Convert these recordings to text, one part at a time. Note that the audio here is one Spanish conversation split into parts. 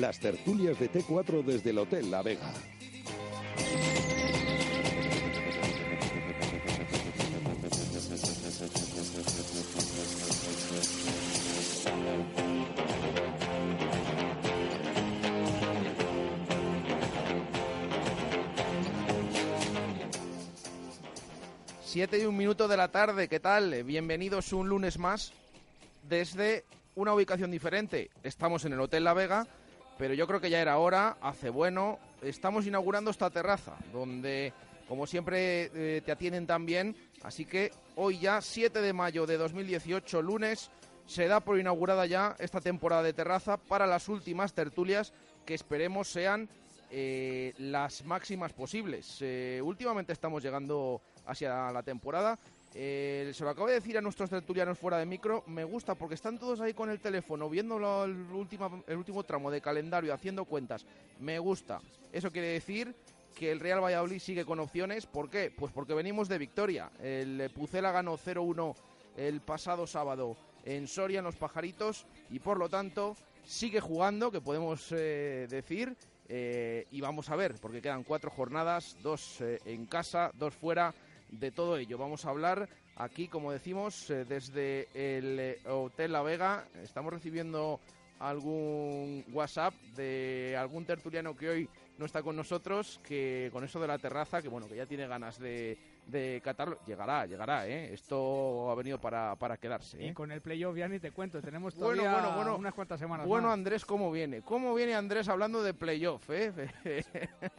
Las tertulias de T4 desde el Hotel La Vega. Siete y un minuto de la tarde, ¿qué tal? Bienvenidos un lunes más desde una ubicación diferente. Estamos en el Hotel La Vega, pero yo creo que ya era hora, hace bueno. Estamos inaugurando esta terraza, donde, como siempre, eh, te atienden también. Así que hoy ya, 7 de mayo de 2018, lunes, se da por inaugurada ya esta temporada de terraza para las últimas tertulias que esperemos sean eh, las máximas posibles. Eh, últimamente estamos llegando hacia la temporada. Eh, se lo acabo de decir a nuestros tertulianos fuera de micro. Me gusta porque están todos ahí con el teléfono, viendo el, último, el último tramo de calendario, haciendo cuentas. Me gusta. Eso quiere decir que el Real Valladolid sigue con opciones. ¿Por qué? Pues porque venimos de victoria. El Pucela ganó 0-1 el pasado sábado en Soria, en Los Pajaritos, y por lo tanto sigue jugando, que podemos eh, decir. Eh, y vamos a ver, porque quedan cuatro jornadas, dos eh, en casa, dos fuera. De todo ello vamos a hablar aquí, como decimos, eh, desde el eh, Hotel La Vega. Estamos recibiendo algún WhatsApp de algún tertuliano que hoy no está con nosotros, que con eso de la terraza, que bueno, que ya tiene ganas de, de catarlo, llegará, llegará, ¿eh? Esto ha venido para, para quedarse. Y con el playoff ya ni te cuento, tenemos Bueno, todavía bueno, bueno. unas cuantas semanas Bueno, más. Andrés, ¿cómo viene? ¿Cómo viene Andrés hablando de playoff? Eh?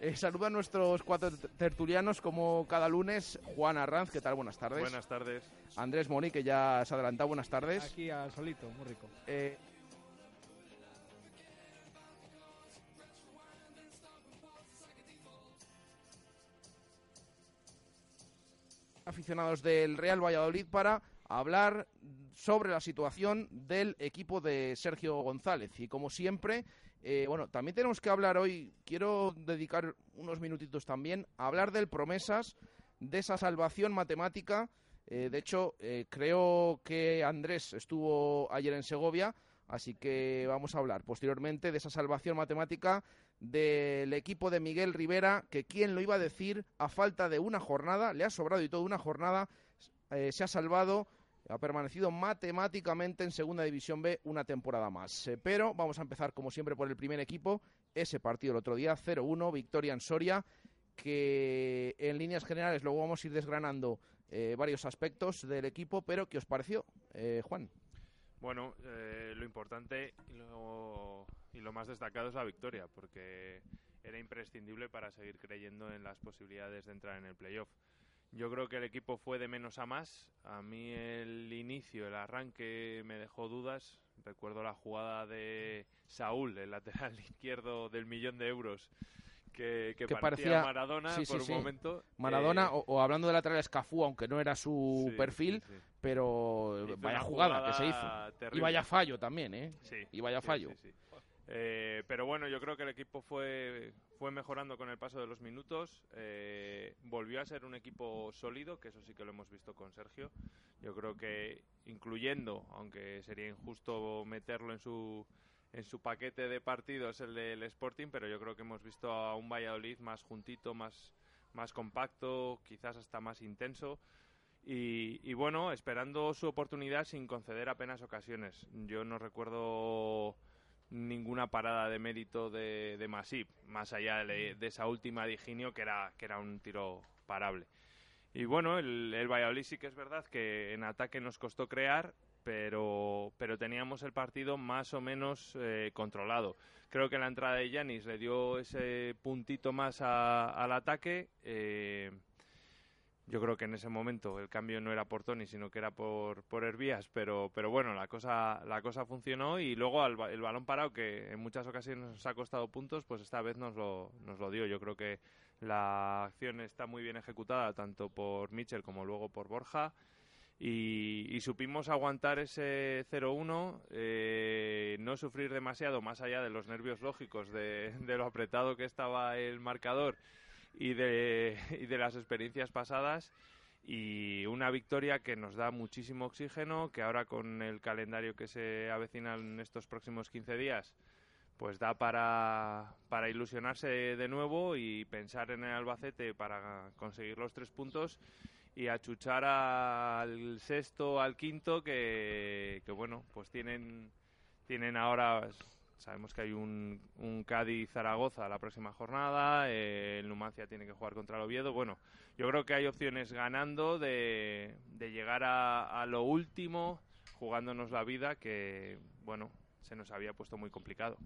Eh, saluda a nuestros cuatro tertulianos como cada lunes. Juan Arranz, ¿qué tal? Buenas tardes. Buenas tardes. Andrés Moni, que ya se ha adelantado. Buenas tardes. Aquí al solito, muy rico. Eh, aficionados del Real Valladolid para hablar sobre la situación del equipo de Sergio González. Y como siempre, eh, bueno, también tenemos que hablar hoy, quiero dedicar unos minutitos también a hablar del promesas, de esa salvación matemática. Eh, de hecho, eh, creo que Andrés estuvo ayer en Segovia, así que vamos a hablar posteriormente de esa salvación matemática del equipo de Miguel Rivera, que quién lo iba a decir, a falta de una jornada, le ha sobrado y todo una jornada, se ha salvado, ha permanecido matemáticamente en Segunda División B una temporada más. Eh, pero vamos a empezar, como siempre, por el primer equipo, ese partido el otro día, 0-1, victoria en Soria, que en líneas generales luego vamos a ir desgranando eh, varios aspectos del equipo, pero ¿qué os pareció, eh, Juan? Bueno, eh, lo importante y y lo más destacado es la victoria, porque era imprescindible para seguir creyendo en las posibilidades de entrar en el playoff. Yo creo que el equipo fue de menos a más. A mí el inicio, el arranque me dejó dudas. Recuerdo la jugada de Saúl, el lateral izquierdo del millón de euros, que, que Que parecía, Maradona sí, por sí. un momento. Maradona, Eh, o, o hablando de lateral Escafú, aunque no era su perfil, pero Hizo vaya jugada, que se hizo. Y vaya fallo también, ¿eh? Sí, Y vaya fallo. Eh, pero bueno, yo creo que el equipo fue, fue mejorando con el paso de los minutos. eh, volvió a ser un equipo sólido, que eso sí que lo hemos visto con Sergio. Yo creo que incluyendo, aunque sería injusto meterlo en su, en su paquete de partidos el del Sporting, pero yo creo que hemos visto a un Valladolid más juntito, más, más compacto, quizás hasta más intenso. Y, y bueno, esperando su oportunidad sin conceder apenas ocasiones. Yo no recuerdo ninguna parada de mérito de, de Masip, más allá de, esa última de Higinio que era, que era un tiro parable. Y bueno, el, el Valladolid sí que es verdad que en ataque nos costó crear, pero, pero teníamos el partido más o menos eh, controlado. Creo que la entrada de Yanis le dio ese puntito más a- al ataque. eh, yo creo que en ese momento el cambio no era por Tony, sino que era por, por Hervías, pero, pero bueno, la cosa, la cosa funcionó y luego al el balón parado, que en muchas ocasiones nos ha costado puntos, pues esta vez nos lo, nos lo dio. Yo creo que la acción está muy bien ejecutada, tanto por Mitchell como luego por Borja. Y, supimos aguantar ese 0-1, eh, no sufrir demasiado más allá de los nervios lógicos de lo apretado que estaba el marcador y de, y de las experiencias pasadas. Y una victoria que nos da muchísimo oxígeno, que ahora con el calendario que se avecina en estos próximos 15 días, pues da para, ilusionarse de nuevo y pensar en el Albacete para conseguir los tres puntos y achuchar al sexto, al quinto, que, que bueno, pues tienen, tienen ahora, sabemos que hay un, un Cádiz-Zaragoza la próxima jornada, eh, el Numancia tiene que jugar contra el Oviedo, bueno, yo creo que hay opciones ganando de, llegar a, a lo último, jugándonos la vida, que bueno, se nos había puesto muy complicado.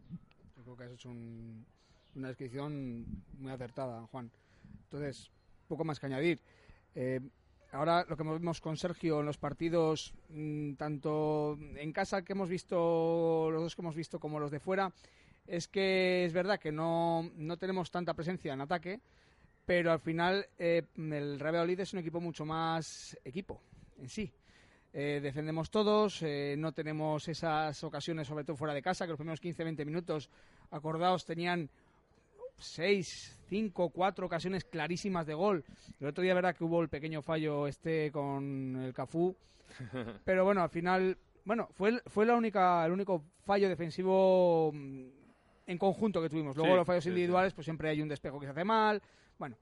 Yo creo que has hecho un- una descripción muy acertada, Juan. Entonces, poco más que añadir. Eh, ahora lo que vemos con Sergio en los partidos, mm, tanto en casa que hemos visto, los dos que hemos visto, como los de fuera, es que es verdad que no, no tenemos tanta presencia en ataque, pero al final eh, el Real Valladolid es un equipo mucho más equipo en sí. Eh, defendemos todos, eh, no tenemos esas ocasiones, sobre todo fuera de casa, que los primeros 15-20 minutos, acordados, tenían 6, 5, 4 ocasiones clarísimas de gol. El otro día, verdad que hubo el pequeño fallo este con el Cafú, pero bueno, al final, bueno, fue, fue la única, el único fallo defensivo mm, en conjunto que tuvimos. Luego Sí, los fallos sí, sí. individuales, pues siempre hay un despejo que se hace mal. Bueno,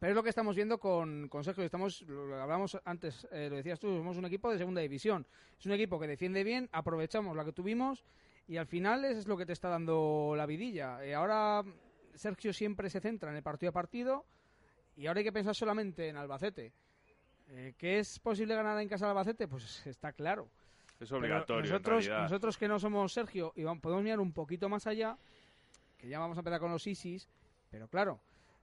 pero es lo que estamos viendo con, con Sergio. Estamos, lo hablamos antes, eh, lo decías tú, somos un equipo de segunda división. Es un equipo que defiende bien, aprovechamos la que tuvimos y al final es lo que te está dando la vidilla. Eh, ahora Sergio siempre se centra en el partido a partido y ahora hay que pensar solamente en Albacete. Eh, ¿Que es posible ganar en casa de Albacete? Pues está claro. Es obligatorio. nosotros, nosotros que no somos Sergio y podemos mirar un poquito más allá, que ya vamos a empezar con los ISIS, pero claro,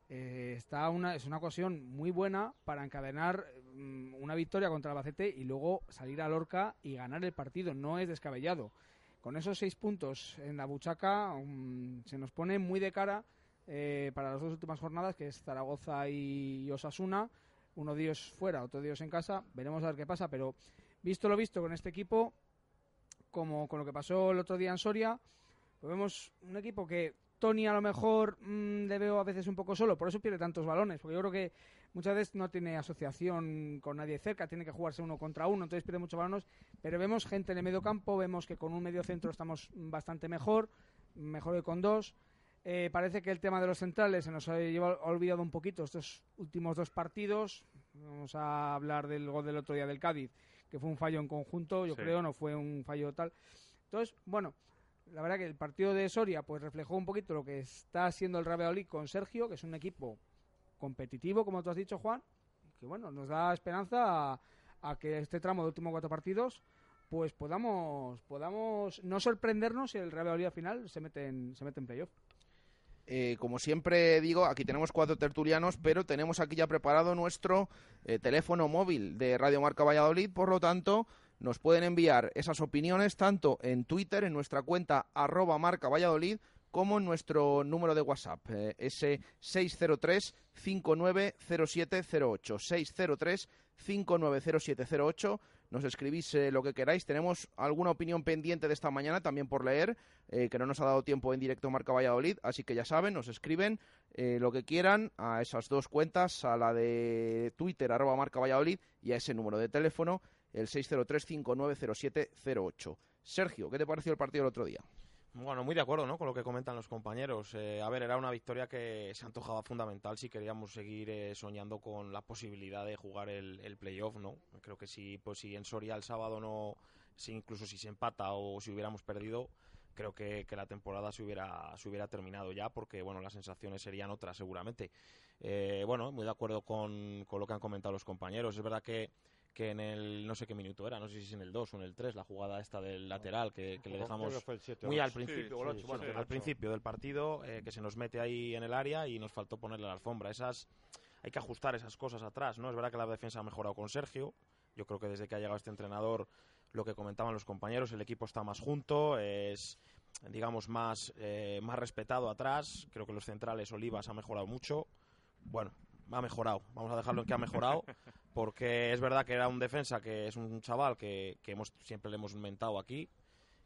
eh, está una, es una ocasión muy buena para encadenar mm, una victoria contra Albacete y luego salir a Lorca y ganar el partido. No es descabellado. Con esos seis puntos en la buchaca mm, se nos pone muy de cara eh, para las dos últimas jornadas, que es Zaragoza y Osasuna. Uno de fuera, otro de ellos en casa. Veremos a ver qué pasa, pero visto lo visto con este equipo, como con lo que pasó el otro día en Soria, pues vemos un equipo que Tony a lo mejor mm, le veo a veces un poco solo, por eso pierde tantos balones, porque yo creo que muchas veces no tiene asociación con nadie cerca, tiene que jugarse uno contra uno, entonces pierde muchos balones, pero vemos gente en el medio campo, vemos que con un medio centro estamos bastante mejor, mejor que con dos. Eh, parece que el tema de los centrales se nos ha olvidado un poquito estos últimos dos partidos. Vamos a hablar del gol del otro día del Cádiz, que fue un fallo en conjunto, yo Sí. creo, no fue un fallo tal. Entonces, bueno, la verdad que el partido de Soria pues reflejó un poquito lo que está haciendo el Real Valladolid con Sergio, que es un equipo competitivo, como tú has dicho, Juan, que bueno, nos da esperanza a, a que este tramo de últimos cuatro partidos pues podamos podamos no sorprendernos si el Real Valladolid al final se mete en, se mete en playoff. Eh, como siempre digo, aquí tenemos cuatro tertulianos, pero tenemos aquí ya preparado nuestro eh, teléfono móvil de Radio Marca Valladolid, por lo tanto, nos pueden enviar esas opiniones tanto en Twitter, en nuestra cuenta arroba marca Valladolid, como en nuestro número de WhatsApp, eh, ese 603-590708. 603-590708. Nos escribís eh, lo que queráis. Tenemos alguna opinión pendiente de esta mañana también por leer, eh, que no nos ha dado tiempo en directo Marca Valladolid. Así que ya saben, nos escriben eh, lo que quieran a esas dos cuentas, a la de Twitter, arroba Marca Valladolid, y a ese número de teléfono, el 603-590708. Sergio, ¿qué te pareció el partido el otro día? Bueno, muy de acuerdo ¿no? con lo que comentan los compañeros. Eh, a ver, era una victoria que se antojaba fundamental si queríamos seguir eh, soñando con la posibilidad de jugar el, el playoff. ¿no? Creo que si, pues, si en Soria el sábado no, si incluso si se empata o si hubiéramos perdido, creo que, que la temporada se hubiera, se hubiera terminado ya, porque bueno, las sensaciones serían otras seguramente. Eh, bueno, muy de acuerdo con, con lo que han comentado los compañeros. Es verdad que que en el no sé qué minuto era, no sé si es en el 2 o en el 3, la jugada esta del lateral que, que le dejamos muy al principio, bueno, al principio del partido, eh, que se nos mete ahí en el área y nos faltó ponerle la alfombra. Esas hay que ajustar esas cosas atrás, ¿no? Es verdad que la defensa ha mejorado con Sergio. Yo creo que desde que ha llegado este entrenador, lo que comentaban los compañeros, el equipo está más junto, es digamos más eh, más respetado atrás. Creo que los centrales Olivas ha mejorado mucho. Bueno, ha mejorado. Vamos a dejarlo en que ha mejorado, porque es verdad que era un defensa que es un chaval que, que hemos, siempre le hemos inventado aquí.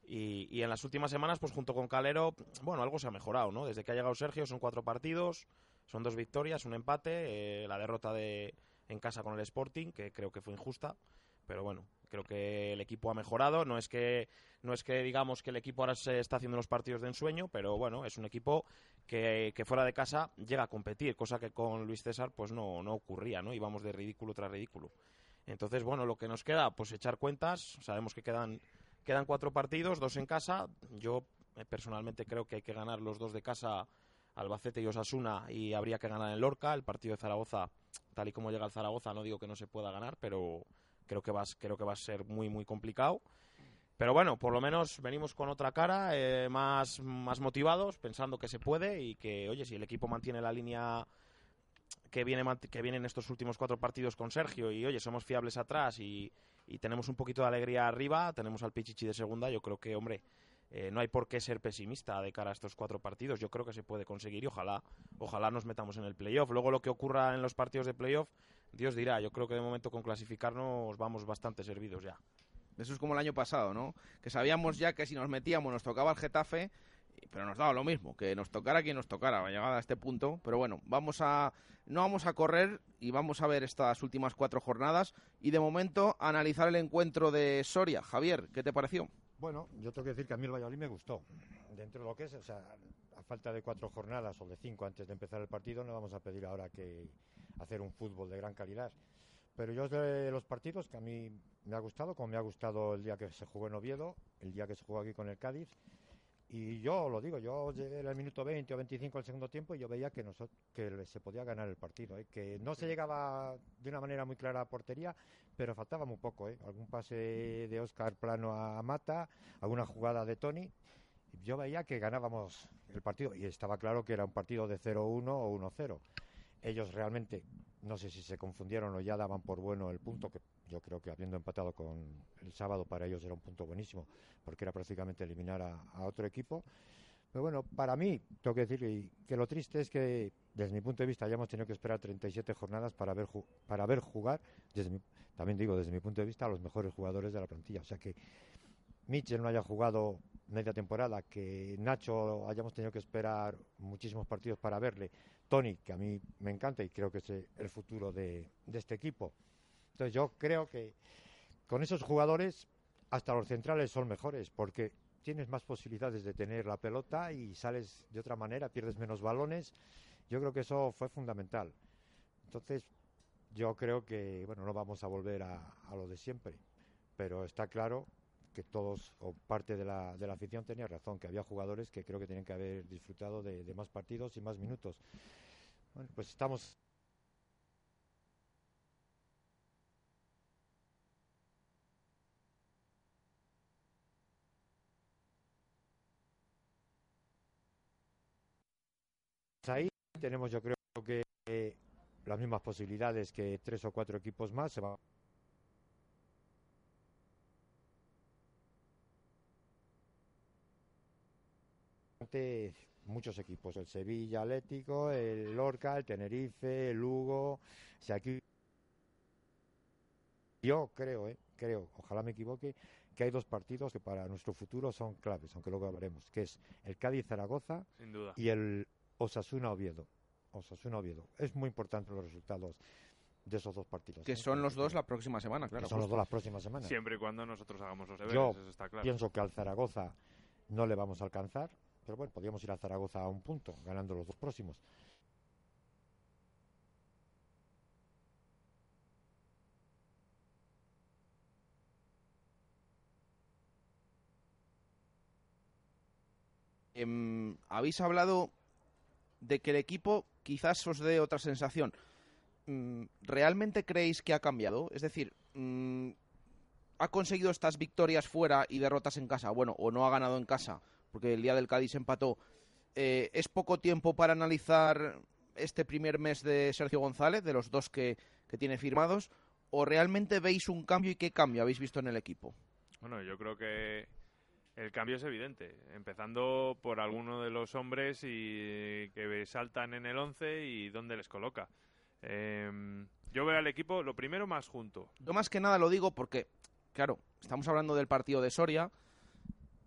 Y, y, en las últimas semanas, pues junto con Calero, bueno, algo se ha mejorado, ¿no? Desde que ha llegado Sergio son cuatro partidos, son dos victorias, un empate, eh, la derrota de en casa con el Sporting, que creo que fue injusta, pero bueno, creo que el equipo ha mejorado. No es que no es que digamos que el equipo ahora se está haciendo los partidos de ensueño, pero bueno, es un equipo que, que, fuera de casa llega a competir, cosa que con Luis César pues no, no ocurría, ¿no? Íbamos de ridículo tras ridículo. Entonces, bueno, lo que nos queda, pues echar cuentas. Sabemos que quedan, quedan cuatro partidos, dos en casa. Yo eh, personalmente creo que hay que ganar los dos de casa, Albacete y Osasuna, y habría que ganar en Lorca. El partido de Zaragoza, tal y como llega el Zaragoza, no digo que no se pueda ganar, pero creo que va, creo que va a ser muy, muy complicado. Pero bueno, por lo menos venimos con otra cara, eh, más, más motivados, pensando que se puede y que, oye, si el equipo mantiene la línea que viene, que viene en estos últimos cuatro partidos con Sergio y, oye, somos fiables atrás y, y tenemos un poquito de alegría arriba, tenemos al Pichichi de segunda, yo creo que, hombre, eh, no hay por qué ser pesimista de cara a estos cuatro partidos. Yo creo que se puede conseguir y ojalá, ojalá nos metamos en el playoff. Luego lo que ocurra en los partidos de playoff, Dios dirá. Yo creo que de momento con clasificarnos vamos bastante servidos ya. Eso es como el año pasado, ¿no? Que sabíamos ya que si nos metíamos nos tocaba el Getafe, pero nos daba lo mismo, que nos tocara quien nos tocara, llegada a este punto. Pero bueno, vamos a no vamos a correr y vamos a ver estas últimas cuatro jornadas y de momento analizar el encuentro de Soria. Javier, ¿qué te pareció? Bueno, yo tengo que decir que a mí el Valladolid me gustó. Dentro de lo que es, o sea, a falta de cuatro jornadas o de cinco antes de empezar el partido, no vamos a pedir ahora que hacer un fútbol de gran calidad. Pero yo de los partidos que a mí me ha gustado, como me ha gustado el día que se jugó en Oviedo, el día que se jugó aquí con el Cádiz, y yo lo digo, yo llegué al minuto 20 o 25 del segundo tiempo y yo veía que, nosotros, que se podía ganar el partido, ¿eh? que no se llegaba de una manera muy clara a portería, pero faltaba muy poco. ¿eh? Algún pase de Oscar Plano a Mata, alguna jugada de Tony. Yo veía que ganábamos el partido y estaba claro que era un partido de 0-1 o 1-0. Ellos realmente no sé si se confundieron o ya daban por bueno el punto, que yo creo que habiendo empatado con el sábado para ellos era un punto buenísimo, porque era prácticamente eliminar a, otro equipo. Pero bueno, para mí, tengo que decir que lo triste es que, desde mi punto de vista, ya hemos tenido que esperar 37 jornadas para ver, para ver jugar, desde mi, también digo, desde mi punto de vista, a los mejores jugadores de la plantilla. O sea que Mitchell no haya jugado media temporada, que Nacho hayamos tenido que esperar muchísimos partidos para verle, Tony, que a mí me encanta y creo que es el futuro de este equipo. Entonces yo creo que con esos jugadores hasta los centrales son mejores porque tienes más posibilidades de tener la pelota y sales de otra manera, pierdes menos balones. Yo creo que eso fue fundamental. Entonces, yo creo que, bueno, no vamos a volver a, lo de siempre, pero está claro que todos o parte de la, afición tenía razón, que había jugadores que creo que tenían que haber disfrutado de, de más partidos y más minutos. Bueno, pues estamos ahí tenemos yo creo que eh, las mismas posibilidades que tres o cuatro equipos más se van muchos equipos, el Sevilla Atlético, el Lorca, el Tenerife, el Lugo, sea, aquí yo creo, eh, creo, ojalá me equivoque, que hay dos partidos que para nuestro futuro son claves, aunque luego hablaremos, que es el Cádiz Zaragoza y el Osasuna Oviedo. Osasuna Oviedo. Es muy importante los resultados de esos dos partidos. Que ¿eh? son los dos la próxima semana, claro. Que son los dos la próxima semana. Siempre y cuando nosotros hagamos los deberes, Yo eso está claro. pienso que al Zaragoza no le vamos a alcanzar, pero bueno, podríamos ir a Zaragoza a un punto, ganando los dos próximos. em, habéis hablado de que el equipo quizás os dé otra sensación. Mm, ¿Realmente creéis que ha cambiado? Es decir, mm, ¿ha conseguido estas victorias fuera y derrotas en casa? Bueno, o no ha ganado en casa, porque el día del Cádiz empató. Eh, ¿Es poco tiempo para analizar este primer mes de Sergio González, de los dos que, que tiene firmados? ¿O realmente veis un cambio y qué cambio habéis visto en el equipo? Bueno, yo creo que el cambio es evidente, empezando por alguno de los hombres y que saltan en el 11 y dónde les coloca. Em, yo veo al equipo lo primero más junto. Yo más que nada lo digo porque, claro, estamos hablando del partido de Soria,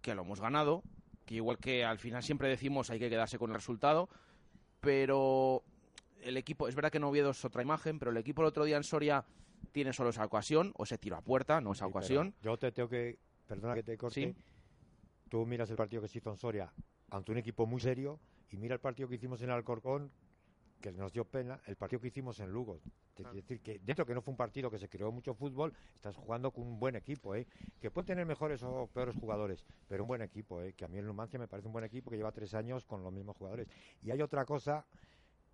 que lo hemos ganado, que igual que al final siempre decimos hay que quedarse con el resultado, pero el equipo, es verdad que no Oviedo es otra imagen, pero el equipo el otro día en Soria tiene solo esa ocasión, o ese tiro a puerta, no esa Sí, ocasión. Yo te tengo que, perdona que te corte, Sí. Tú miras el partido que se hizo en Soria ante un equipo muy serio y mira el partido que hicimos en Alcorcón, que nos dio pena, el partido que hicimos en Lugo. Es Ah. decir, que dentro que no fue un partido que se creó mucho fútbol, estás jugando con un buen equipo, ¿eh? que puede tener mejores o peores jugadores, pero un buen equipo, ¿eh? que a mí el Numancia me parece un buen equipo que lleva tres años con los mismos jugadores. Y hay otra cosa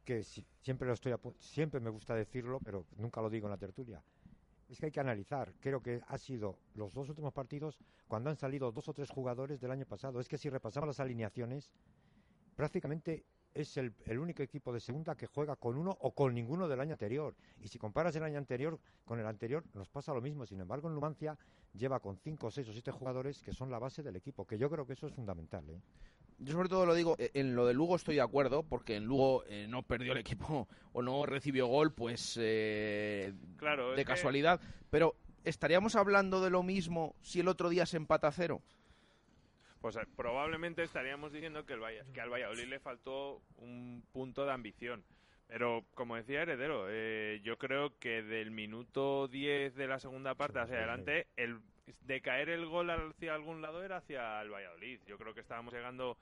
que si- siempre lo estoy siempre me gusta decirlo, pero nunca lo digo en la tertulia. Es que hay que analizar. Creo que ha sido los dos últimos partidos cuando han salido dos o tres jugadores del año pasado. Es que si repasamos las alineaciones, prácticamente es el, único equipo de segunda que juega con uno o con ninguno del año anterior. Y si comparas el año anterior con el anterior, nos pasa lo mismo. Sin embargo, en Numancia lleva con cinco, seis o siete jugadores que son la base del equipo, que yo creo que eso es fundamental. ¿eh? Yo sobre todo lo digo, eh, en lo de Lugo estoy de acuerdo, porque en Lugo eh, no perdió el equipo o no recibió gol, pues eh, Claro, de que- casualidad. Pero, ¿estaríamos hablando de lo mismo si el otro día se empata a cero? Pues eh, probablemente estaríamos diciendo que, el que al Valladolid le faltó un punto de ambición. Pero, como decía Heredero, eh, yo creo que del minuto 10 de la segunda parte hacia adelante, el de caer el gol hacia algún lado era hacia el Valladolid. Yo creo que estábamos llegando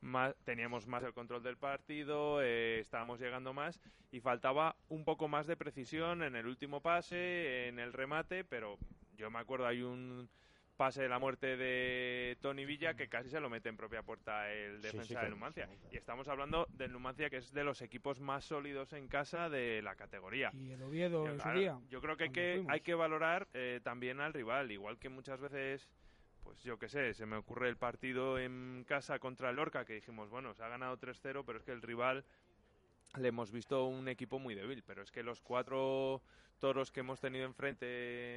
más, teníamos más el control del partido, eh, estábamos llegando más y faltaba un poco más de precisión en el último pase, en el remate, pero yo me acuerdo hay un pase de la muerte de Tony Villa que casi se lo mete en propia puerta el defensa sí, de Numancia. sí, claro. Y estamos hablando del Numancia que es de los equipos más sólidos en casa de la categoría. Y el Oviedo en su claro, día. yo creo que hay que valorar eh, también al rival, igual que muchas veces, pues yo qué sé, se me ocurre el partido en casa contra el Lorca, que dijimos, bueno, se ha ganado 3-0, pero es que el rival le hemos visto un equipo muy débil, pero es que los cuatro toros que hemos tenido enfrente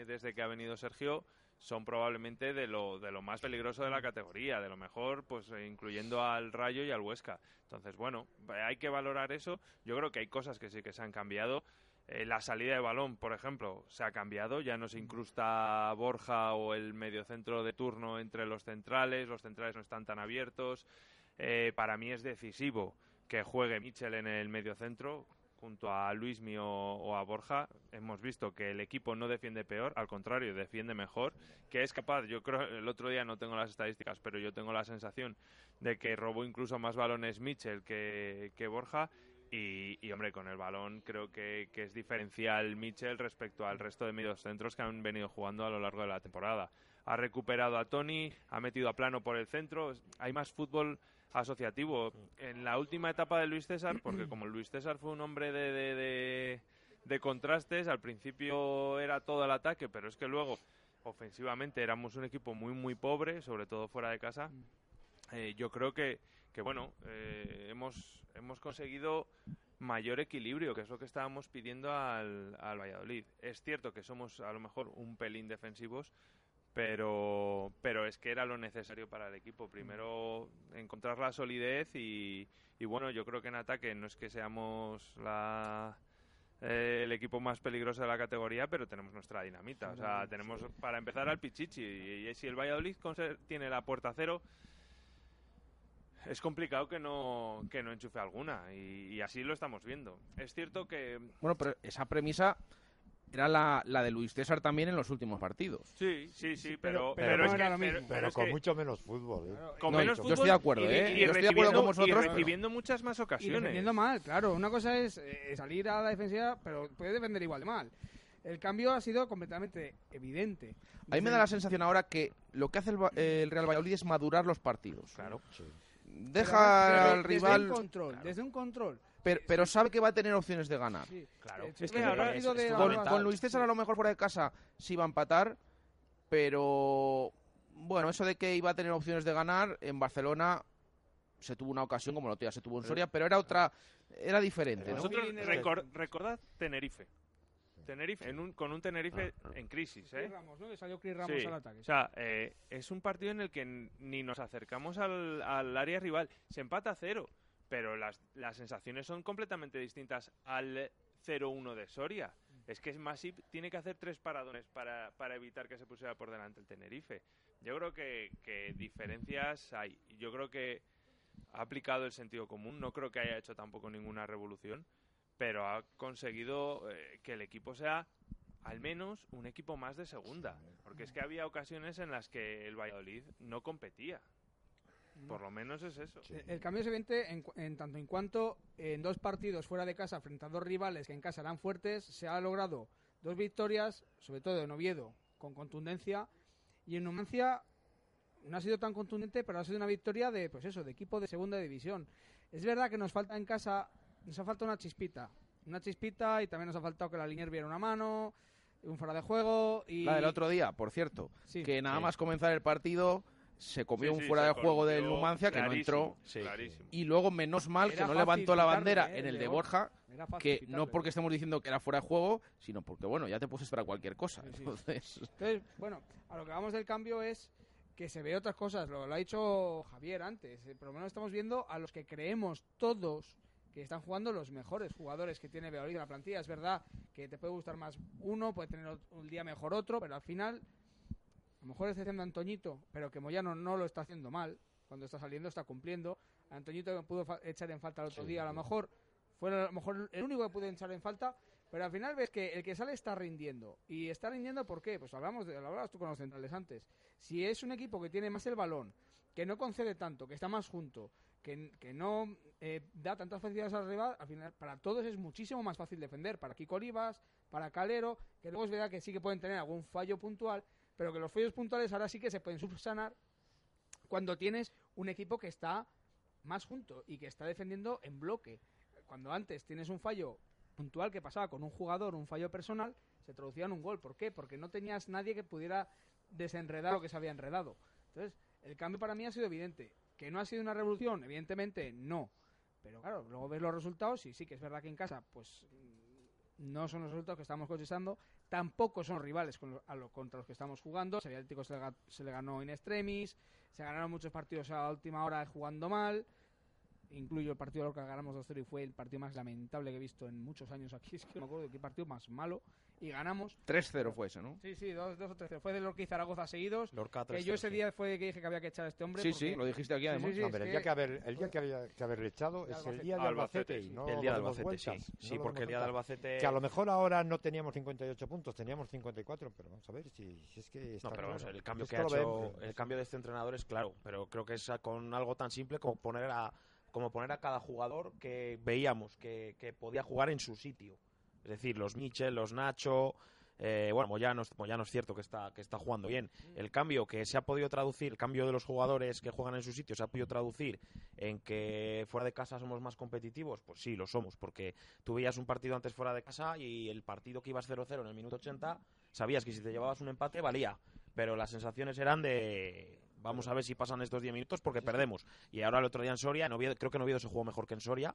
desde que ha venido Sergio son probablemente de lo, de lo más peligroso de la categoría, de lo mejor, pues eh, incluyendo al Rayo y al Huesca. Entonces, bueno, hay que valorar eso. Yo creo que hay cosas que sí que se han cambiado. Eh, la salida de balón, por ejemplo, se ha cambiado. Ya no se incrusta Borja o el mediocentro de turno entre los centrales. Los centrales no están tan abiertos. Eh, para mí es decisivo que juegue Michel en el mediocentro junto a Luismi o, o a Borja. Hemos visto que el equipo no defiende peor, al contrario, defiende mejor. Que es capaz, yo creo, el otro día no tengo las estadísticas, pero yo tengo la sensación de que robó incluso más balones Michel que, que Borja. Y, hombre, con el balón creo que, que es diferencial Michel respecto al resto de mediocentros que han venido jugando a lo largo de la temporada. Ha recuperado a Tony, ha metido a plano por el centro. Hay más fútbol asociativo. En la última etapa de Luis César, porque como Luis César fue un hombre de, de, de, de contrastes, al principio era todo el ataque, pero es que luego ofensivamente éramos un equipo muy, muy pobre, sobre todo fuera de casa. Eh, yo creo que, que bueno, eh, hemos, hemos conseguido mayor equilibrio, que es lo que estábamos pidiendo al, al Valladolid. Es cierto que somos a lo mejor un pelín defensivos, pero, pero es que era lo necesario para el equipo. Primero encontrar la solidez y, y bueno, yo creo que en ataque no es que seamos la, eh, el equipo más peligroso de la categoría, pero tenemos nuestra dinamita. O sea, tenemos para empezar al Pichichi y, y si el Valladolid tiene la puerta cero, es complicado que no, que no enchufe alguna y, y así lo estamos viendo. Es cierto que Bueno, pero esa premisa era la, la de Luis César también en los últimos partidos. sí, sí, sí, pero- pero, pero pero no es era que, lo pero- mismo. pero Pero es con que mucho menos fútbol. ¿eh? con No, menos yo fútbol estoy de acuerdo, y, ¿eh? y Yo estoy de acuerdo con vosotros, y pero- recibiendo muchas más Y ocasiones. defendiendo mal, claro. Una cosa es eh, salir a la defensiva, pero puede defender igual de mal. El cambio ha sido completamente evidente. A mí me da la sensación ahora que lo que hace el, el Real Valladolid es madurar los partidos. Claro. Sí. deja Pero al desde rival, un control, desde un control. Pero, pero sabe que va a tener opciones de ganar. Sí. Claro, Eh, es que ahora es- de Con, con Luis César a lo mejor fuera de casa sí va a empatar, pero bueno, eso de que iba a tener opciones de ganar en Barcelona se tuvo una ocasión como lo tenía, se tuvo en Soria, pero era otra, era diferente, ¿no? Vosotros recor- recordad Tenerife. Tenerife, en un, con un Tenerife en crisis, ¿eh? Ramos, ¿no? Que salió Chris Ramos Sí. al ataque. O sea, eh, es un partido en el que ni nos acercamos al, al área rival. Se empata a cero, pero las, las sensaciones son completamente distintas al 0-1 de Soria. Es que Masip tiene que hacer tres paradones para, para evitar que se pusiera por delante el Tenerife. Yo creo que, que diferencias hay. Yo creo que ha aplicado el sentido común. No creo que haya hecho tampoco ninguna revolución, pero ha conseguido eh, que el equipo sea al menos un equipo más de segunda. Porque es que había ocasiones en las que el Valladolid no competía. Por lo menos es eso. El cambio es evidente en, en tanto en cuanto en dos partidos fuera de casa frente a dos rivales que en casa eran fuertes, se ha logrado dos victorias, sobre todo en Oviedo, con contundencia, y en Numancia no ha sido tan contundente, pero ha sido una victoria de, pues eso, de equipo de segunda división. Es verdad que nos falta en casa, nos ha faltado una chispita, una chispita y también nos ha faltado que la línea viera una mano, un fuera de juego y... La del otro día, por cierto, Sí. que nada Sí. más comenzar el partido se comió Sí, un fuera de juego del Numancia que no entró. Y luego, menos mal Era que no levantó la bandera ¿eh? en El de Borja, que no porque estemos diciendo que era fuera de juego, sino porque, bueno, ya te puedes esperar cualquier cosa. Sí, sí. Entonces, Entonces, bueno, a lo que vamos del cambio es que se ve otras cosas. Lo, lo ha dicho Javier antes. eh, Por lo menos estamos viendo a los que creemos todos que están jugando los mejores jugadores que tiene Valladolid en la plantilla. Es verdad que te puede gustar más uno, puede tener un día mejor otro, pero al final, a lo mejor está haciendo Antoñito, pero que Moyano no lo está haciendo mal. Cuando está saliendo, está cumpliendo. Antoñito pudo echar en falta el otro Sí, día, a lo mejor fue a lo mejor el único que pude echar en falta, pero al final ves que el que sale está rindiendo. ¿Y está rindiendo por qué? Pues hablamos de, lo hablabas tú con los centrales antes. Si es un equipo que tiene más el balón, que no concede tanto, que está más junto, que, que no eh, da tantas facilidades al rival, al final para todos es muchísimo más fácil defender. Para Kiko Olivas, para Calero, que luego es verdad que sí que pueden tener algún fallo puntual, pero que los fallos puntuales ahora sí que se pueden subsanar cuando tienes un equipo que está más junto y que está defendiendo en bloque. Cuando antes tienes un fallo puntual que pasaba con un jugador, un fallo personal, se traducía en un gol. ¿Por qué? Porque no tenías nadie que pudiera desenredar lo que se había enredado. Entonces, el cambio para mí ha sido evidente. ¿Que no ha sido una revolución? Evidentemente, no. Pero claro, luego ves los resultados y sí que es verdad que en casa, pues no son los resultados que estamos cosechando. Tampoco son rivales con a contra los que estamos jugando. Sevilla Atlético se le, ganó in extremis. Se ganaron muchos partidos a la última hora jugando mal. Incluyo el partido de que ganamos 2-0 y fue el partido más lamentable que he visto en muchos años aquí. Es que no me acuerdo de qué partido más malo. Y ganamos. 3-0 fue ese, ¿no? Sí, sí, 2 o 3 Fue de Lorca y Zaragoza seguidos. Lorca Que yo 3-0, ese sí. día fue que dije que había que echar a este hombre. Sí, porque- sí, lo dijiste aquí Sí, además. sí, el que- día que haber, el día que había que haberle echado De es el día de Albacete, Albacete. y sí. no el día de Albacete, sí. vueltas, Sí, porque el día de. Albacete... Que a lo mejor ahora no teníamos 58 puntos, teníamos 54, pero vamos a ver si, si es que está No, pero vamos a claro. ver, el cambio que ha hecho, el cambio de este entrenador es claro, pero creo que es a- con algo tan simple como poner a, como poner a cada jugador que veíamos que, que podía jugar en su sitio. Es decir, los Michel, los Nacho, eh, bueno, Moyano, Moyano es cierto que está, que está jugando bien. El cambio que se ha podido traducir, el cambio de los jugadores que juegan en su sitio se ha podido traducir en que fuera de casa somos más competitivos, pues sí, lo somos, porque tú veías un partido antes fuera de casa y el partido que ibas 0-0 en el minuto 80, sabías que si te llevabas un empate valía, pero las sensaciones eran de vamos a ver si pasan estos 10 minutos porque perdemos. Y ahora el otro día en Soria, en Oviedo- creo que en Oviedo se jugó mejor que en Soria,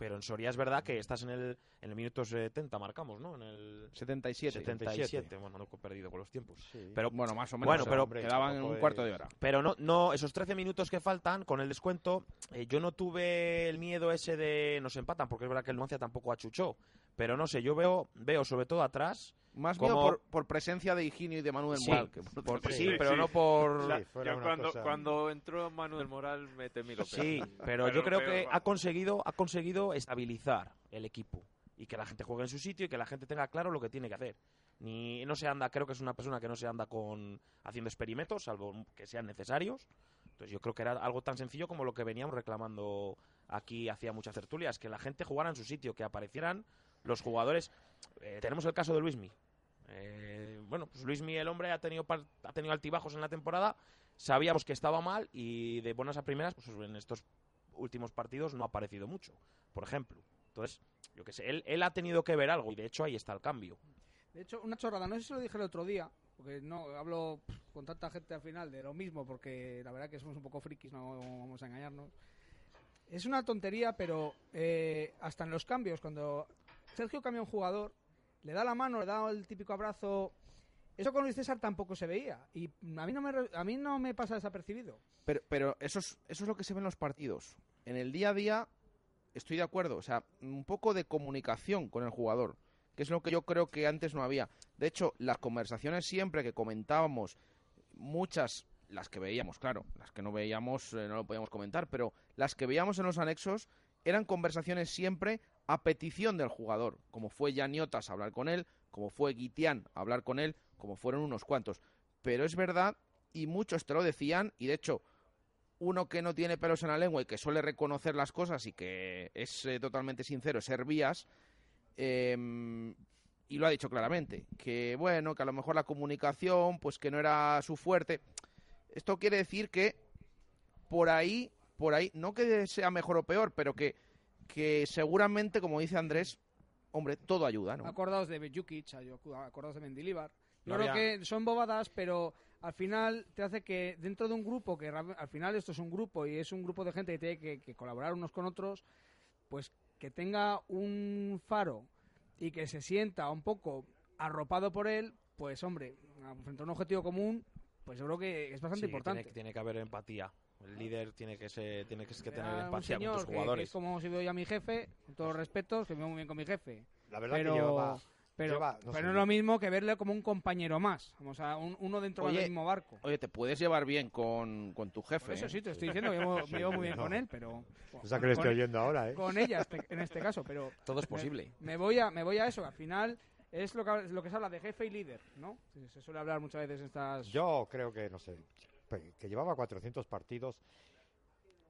pero en Soria es verdad que estás en el, en el minuto 70, marcamos, ¿no? En el 77. 77, bueno, no he perdido con los tiempos. Sí. Pero Bueno, más o menos. Bueno, pero- hombre, quedaban un cuarto de hora. Pero no, no, esos 13 minutos que faltan, con el descuento, eh, yo no tuve el miedo ese de nos empatan, porque es verdad que el Nuancia tampoco achuchó. Pero no sé, yo veo, veo sobre todo atrás, Más como- bien por, por presencia de Higinio y de Manuel Sí, Moral. que por- por- Sí, sí, sí, pero sí. no por... Yo cuando, cosa- cuando entró Manuel Moral me temí lo peor. Sí, pero yo Pero creo peor, que vamos. ha conseguido, ha conseguido estabilizar el equipo y que la gente juegue en su sitio y que la gente tenga claro lo que tiene que hacer. Ni no se anda, creo que es una persona que no se anda con haciendo experimentos, salvo que sean necesarios. Entonces yo creo que era algo tan sencillo como lo que veníamos reclamando aquí hacía muchas tertulias, que la gente jugara en su sitio, que aparecieran los jugadores. Eh, tenemos el caso de Luismi. Eh, bueno, pues Luismi, el hombre, ha tenido, ha tenido altibajos en la temporada. sabíamos que estaba mal y de buenas a primeras, pues en estos últimos partidos no ha aparecido mucho, por ejemplo. Entonces, yo qué sé, él, él ha tenido que ver algo y de hecho ahí está el cambio. De hecho, una chorrada, no sé si lo dije el otro día, porque no hablo con tanta gente al final de lo mismo, porque la verdad que somos un poco frikis, no vamos a engañarnos. Es una tontería, pero eh, hasta en los cambios, cuando Sergio cambia un jugador, le da la mano, le da el típico abrazo. Eso con Luis César tampoco se veía. Y a mí no me, a mí no me pasa desapercibido. Pero, pero eso, es, eso es lo que se ve en los partidos. En el día a día estoy de acuerdo. O sea, un poco de comunicación con el jugador, que es lo que yo creo que antes no había. De hecho, las conversaciones siempre que comentábamos, muchas, las que veíamos, claro, las que no veíamos eh, no lo podíamos comentar, pero las que veíamos en los anexos eran conversaciones siempre a petición del jugador, como fue Janiotas a hablar con él, como fue Guitián a hablar con él, como fueron unos cuantos. Pero es verdad, y muchos te lo decían, y de hecho, uno que no tiene pelos en la lengua y que suele reconocer las cosas y que es eh, totalmente sincero, es Hervías, em, y lo ha dicho claramente, que bueno, que a lo mejor la comunicación, pues que no era su fuerte. Esto quiere decir que por ahí, por ahí, no que sea mejor o peor, pero que, que seguramente, como dice Andrés, hombre, todo ayuda, ¿no? Acordaos de Bejukic, acordaos de Mendilibar. Yo No creo había- que son bobadas, pero al final te hace que dentro de un grupo, que al final esto es un grupo y es un grupo de gente que tiene que, que colaborar unos con otros, pues que tenga un faro y que se sienta un poco arropado por él, pues hombre, frente a un objetivo común, pues yo creo que es bastante Sí, importante. Tiene, tiene que haber empatía. El líder tiene que, ser, tiene que, que tener empatía con tus que- que jugadores. es como si veo yo a mi jefe, con todos los respetos, que me veo muy bien con mi jefe. La verdad pero, que llevaba... pero, lleva, no pero es lo mismo que verle como un compañero más. Vamos a un- uno dentro Oye, del mismo barco. Oye, te puedes llevar bien con, con tu jefe. Por eso ¿eh? sí, te estoy diciendo que me llevo- me llevo muy bien No. con él, pero... O sea que le con- estoy oyendo ahora, ¿eh? Con ella, este- en este caso, pero... Todo es posible. Me, voy a, me voy a eso, al final es lo que, lo que se habla de jefe y líder, ¿no? Se, suele hablar muchas veces en estas... Yo creo que, no sé, que llevaba 400 partidos.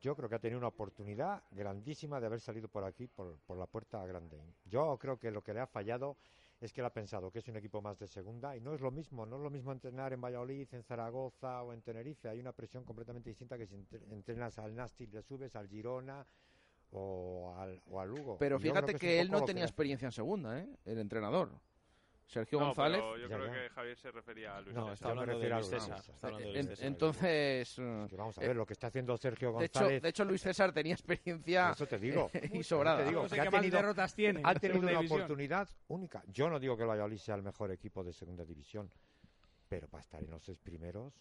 Yo creo que ha tenido una oportunidad grandísima de haber salido por aquí, por, por la puerta grande. Yo creo que lo que le ha fallado es que él ha pensado que es un equipo más de segunda y no es lo mismo. No es lo mismo entrenar en Valladolid, en Zaragoza o en Tenerife. Hay una presión completamente distinta que si entre- entrenas al Nasti le subes, al Girona o al, o al Lugo. Pero Y fíjate que, un él no que tenía experiencia en segunda, ¿eh? El entrenador. Sergio No, González. pero yo creo que Javier se refería a Luis No, César. está hablando de Luis César. César. está hablando de En- Luis César. entonces, Que vamos a eh, ver, lo que está haciendo Sergio de hecho, González. de hecho, Luis César tenía experiencia Eso te digo. y sobrada. Te digo, No sé que ha qué más tenido- derrotas tiene. ha en tenido una división. oportunidad única. Yo no digo que el Valladolid sea el mejor equipo de segunda división, pero para estar en los seis primeros,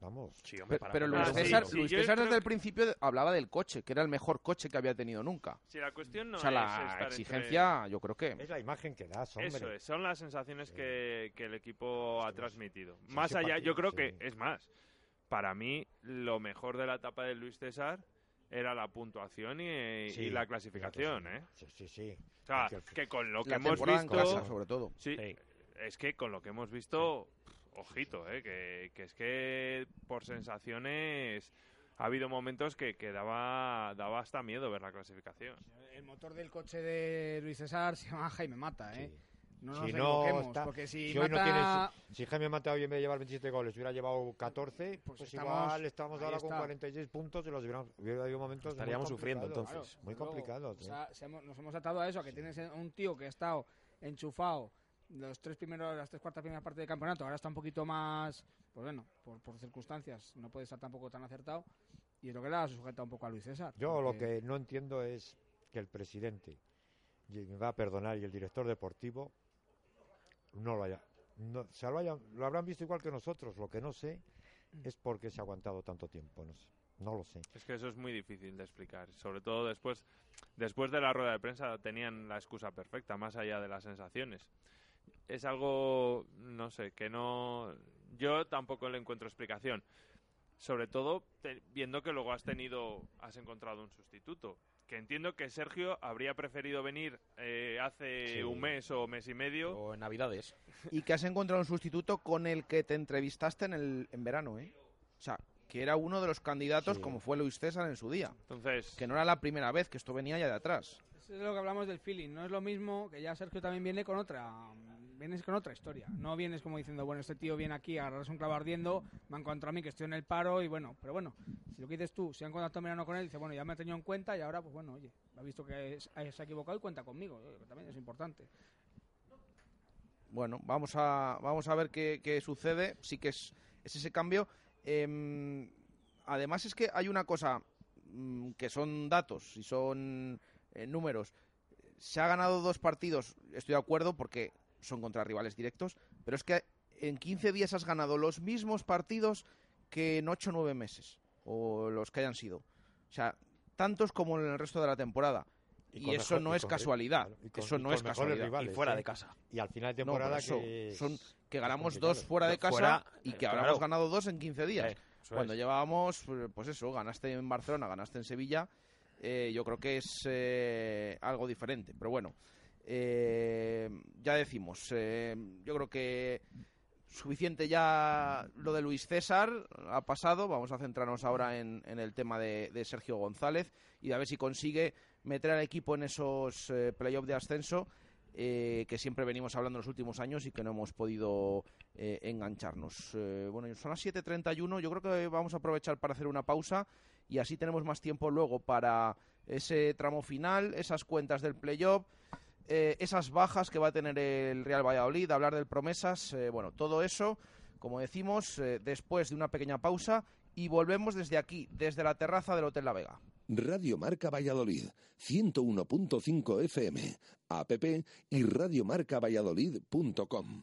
vamos. Sí, hombre, para Pero Luis Ah, sí, César, sí, Luis César desde el principio hablaba del coche, que era el mejor coche que había tenido nunca. Si la cuestión no o sea, es la estar exigencia, yo creo que... Es la imagen que das, hombre. Eso es, son las sensaciones que, que el equipo ha Sí, transmitido. sí, Más sí, allá, partido, yo creo sí. que, es más, para mí lo mejor de la etapa de Luis César era la puntuación y, y Sí, la clasificación, sí. ¿eh? Sí, sí, sí. O sea, que con lo que La hemos visto... casa, sobre todo. Sí, Sí. es que con lo que hemos visto, ojito, ¿eh? que, que es que por sensaciones ha habido momentos que, que daba, daba hasta miedo ver la clasificación. El motor del coche de Luis César se llama Jaime Mata, ¿eh? sí. No nos Si no está- porque si, si hoy no Mata... Si Jaime Mata hoy en vez de llevar 27 goles hubiera llevado 14, pues, Pues estamos- igual estamos ahora con está. 46 puntos y los hubiéramos, hubiera habido momentos muy Estaríamos sufriendo, entonces. Muy Luego, complicados. o ¿eh? sea, se hemos- nos hemos atado a eso, a que tienes un tío que ha estado enchufado los tres primeros, las tres cuartas primeras partes del campeonato, ahora está un poquito más, pues bueno, por, por circunstancias, no puede estar tampoco tan acertado, y es lo que le ha sujetado un poco a Luis César. Yo lo porque- que no entiendo es que el presidente, me va a perdonar, y el director deportivo no lo haya. No, se lo, hayan- lo habrán visto igual que nosotros. Lo que no sé es por qué se ha aguantado tanto tiempo. No sé. No lo sé. Es que eso es muy difícil de explicar. Sobre todo después, después de la rueda de prensa tenían la excusa perfecta, más allá de las sensaciones. Es algo, no sé, que no... Yo tampoco le encuentro explicación. Sobre todo te- viendo que luego has tenido, has encontrado un sustituto. Que entiendo que Sergio habría preferido venir eh, hace Sí. un mes o mes y medio. O en Navidades. Y que has encontrado un sustituto con el que te entrevistaste en, el, en verano, ¿eh? O sea, que era uno de los candidatos, Sí. como fue Luis César en su día. Entonces, Que no era la primera vez, que esto venía ya de atrás. Eso es lo que hablamos del feeling, no es lo mismo que ya Sergio también viene con otra vienes con otra historia. No vienes como diciendo, bueno, este tío viene aquí, agarras un clavo ardiendo, me han encontrado a mí que estoy en el paro y bueno, pero bueno, si lo que tú, si han contactado Mirano con él, dice, bueno, ya me ha tenido en cuenta y ahora, pues bueno, oye, ha visto que es- se ha equivocado y cuenta conmigo, eh, también es importante. Bueno, vamos a, vamos a ver qué, sucede. Sí que es, es ese cambio. Em, además es que hay una cosa mm, que son datos y son eh, números. Se ha ganado dos partidos, estoy de acuerdo, porque son contra rivales directos, pero es que en 15 días has ganado los mismos partidos que en 8 o 9 meses, o los que hayan sido. O sea, tantos como en el resto de la temporada. Y, eso mejor- no y es con- casualidad. claro, y con- eso y no es casualidad. rivales, Y fuera ¿eh? de casa. Y al final de No, temporada eso, que es- son que ganamos dos fuera de casa Fuera, y eh, que ahora claro. hemos ganado dos en 15 días. Eh, Cuando es. llevábamos, pues eso, ganaste en Barcelona, ganaste en Sevilla, eh, yo creo que es eh, algo diferente. Pero bueno, eh, ya decimos, eh, yo creo que suficiente ya lo de Luis César, ha pasado, vamos a centrarnos ahora en, en el tema de, Sergio González y a ver si consigue meter al equipo en esos eh, playoffs de ascenso eh, que siempre venimos hablando en los últimos años y que no hemos podido eh, engancharnos. Eh, bueno, son las 7.31, yo creo que vamos a aprovechar para hacer una pausa y así tenemos más tiempo luego para ese tramo final, esas cuentas del playoff, eh, esas bajas que va a tener el Real Valladolid, hablar del promesas, eh, bueno, todo eso, como decimos, eh, después de una pequeña pausa y volvemos desde aquí, desde la terraza del Hotel La Vega. Radio Marca Valladolid, 101.5 FM, app y radiomarcavalladolid.com.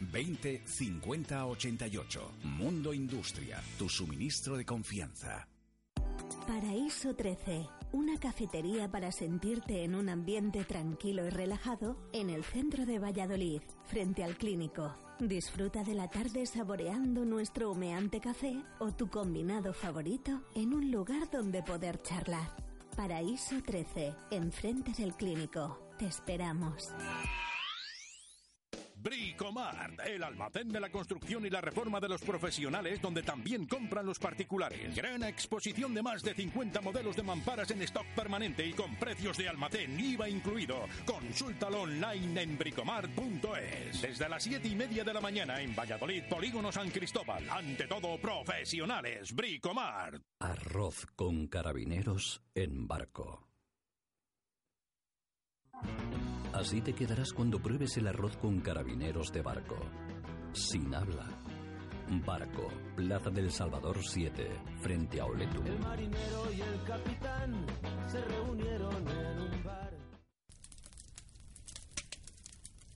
20 50 88. Mundo Industria, tu suministro de confianza. Paraíso 13, una cafetería para sentirte en un ambiente tranquilo y relajado en el centro de Valladolid, frente al clínico. Disfruta de la tarde saboreando nuestro humeante café o tu combinado favorito en un lugar donde poder charlar. Paraíso 13, enfrente del clínico. Te esperamos. Bricomart, el almacén de la construcción y la reforma de los profesionales donde también compran los particulares. Gran exposición de más de 50 modelos de mamparas en stock permanente y con precios de almacén, IVA incluido. Consúltalo online en bricomart.es. Desde las 7 y media de la mañana en Valladolid, Polígono San Cristóbal. Ante todo, profesionales. Bricomart. Arroz con carabineros en barco. Así te quedarás cuando pruebes el arroz con carabineros de barco. Sin habla. Barco, Plaza del Salvador 7, frente a Oletu. El marinero y el capitán se reunieron en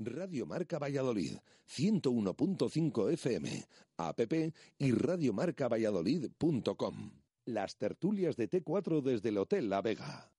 Radio Marca Valladolid, 101.5 FM, app y radiomarcavalladolid.com. Las tertulias de T4 desde el Hotel La Vega.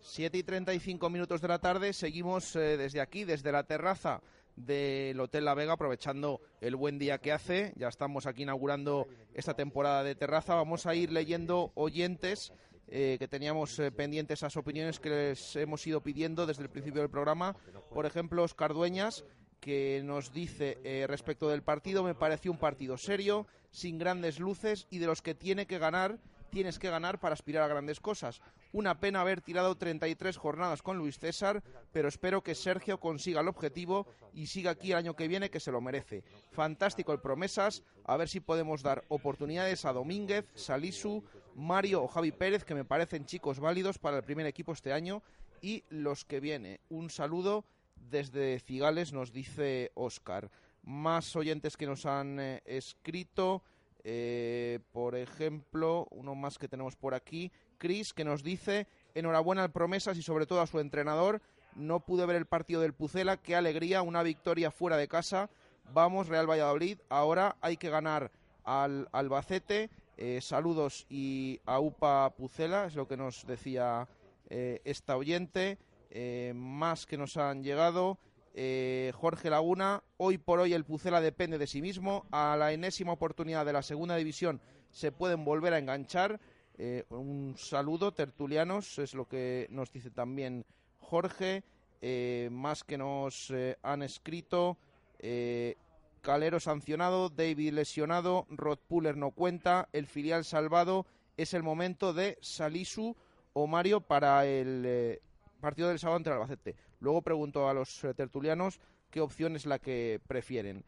7 y 35 minutos de la tarde, seguimos eh, desde aquí, desde la terraza del Hotel La Vega, aprovechando el buen día que hace. Ya estamos aquí inaugurando esta temporada de terraza. Vamos a ir leyendo oyentes eh, que teníamos eh, pendientes esas opiniones que les hemos ido pidiendo desde el principio del programa. Por ejemplo, Oscar Dueñas, que nos dice eh, respecto del partido, me pareció un partido serio, sin grandes luces y de los que tiene que ganar, tienes que ganar para aspirar a grandes cosas. Una pena haber tirado 33 jornadas con Luis César, pero espero que Sergio consiga el objetivo y siga aquí el año que viene, que se lo merece. Fantástico el promesas, a ver si podemos dar oportunidades a Domínguez, Salisu, Mario o Javi Pérez, que me parecen chicos válidos para el primer equipo este año, y los que viene. Un saludo desde Cigales, nos dice Oscar. Más oyentes que nos han eh, escrito. Eh, por ejemplo, uno más que tenemos por aquí, Chris, que nos dice, enhorabuena al Promesas y sobre todo a su entrenador. No pude ver el partido del Pucela, qué alegría, una victoria fuera de casa. Vamos, Real Valladolid, ahora hay que ganar al Albacete. Eh, saludos y a UPA Pucela, es lo que nos decía eh, esta oyente. más que nos han llegado. Eh, Jorge Laguna. Hoy por hoy el Pucela depende de sí mismo. A la enésima oportunidad de la segunda división se pueden volver a enganchar. Eh, un saludo, tertulianos, es lo que nos dice también Jorge. Eh, más que nos han escrito. Calero sancionado, David lesionado, Rod Puller no cuenta, el filial salvado. Es el momento de Salisu o Mario para el partido del sábado entre Albacete. Luego pregunto a los eh, tertulianos qué opción es la que prefieren.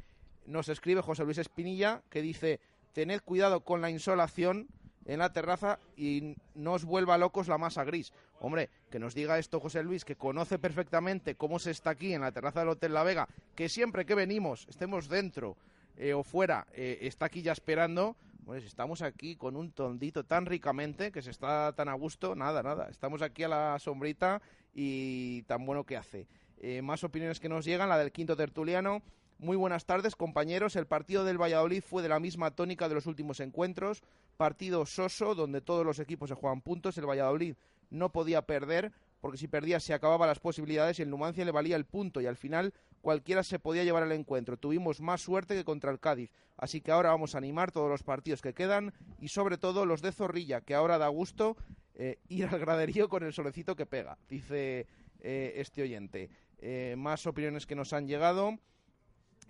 Nos escribe José Luis Espinilla que dice, tened cuidado con la insolación en la terraza y no os vuelva locos la masa gris. Hombre, que nos diga esto José Luis, que conoce perfectamente cómo se está aquí en la terraza del Hotel La Vega, que siempre que venimos, estemos dentro eh, o fuera, eh, está aquí ya esperando. Pues estamos aquí con un tondito tan ricamente que se está tan a gusto, nada, nada. Estamos aquí a la sombrita y tan bueno que hace. Eh, más opiniones que nos llegan, la del quinto tertuliano. Muy buenas tardes, compañeros. El partido del Valladolid fue de la misma tónica de los últimos encuentros. Partido soso, donde todos los equipos se juegan puntos. El Valladolid no podía perder, porque si perdía se acababan las posibilidades y el Numancia le valía el punto. Y al final cualquiera se podía llevar el encuentro. Tuvimos más suerte que contra el Cádiz. Así que ahora vamos a animar todos los partidos que quedan y sobre todo los de Zorrilla, que ahora da gusto eh, ir al graderío con el solecito que pega, dice eh, este oyente. Eh, más opiniones que nos han llegado.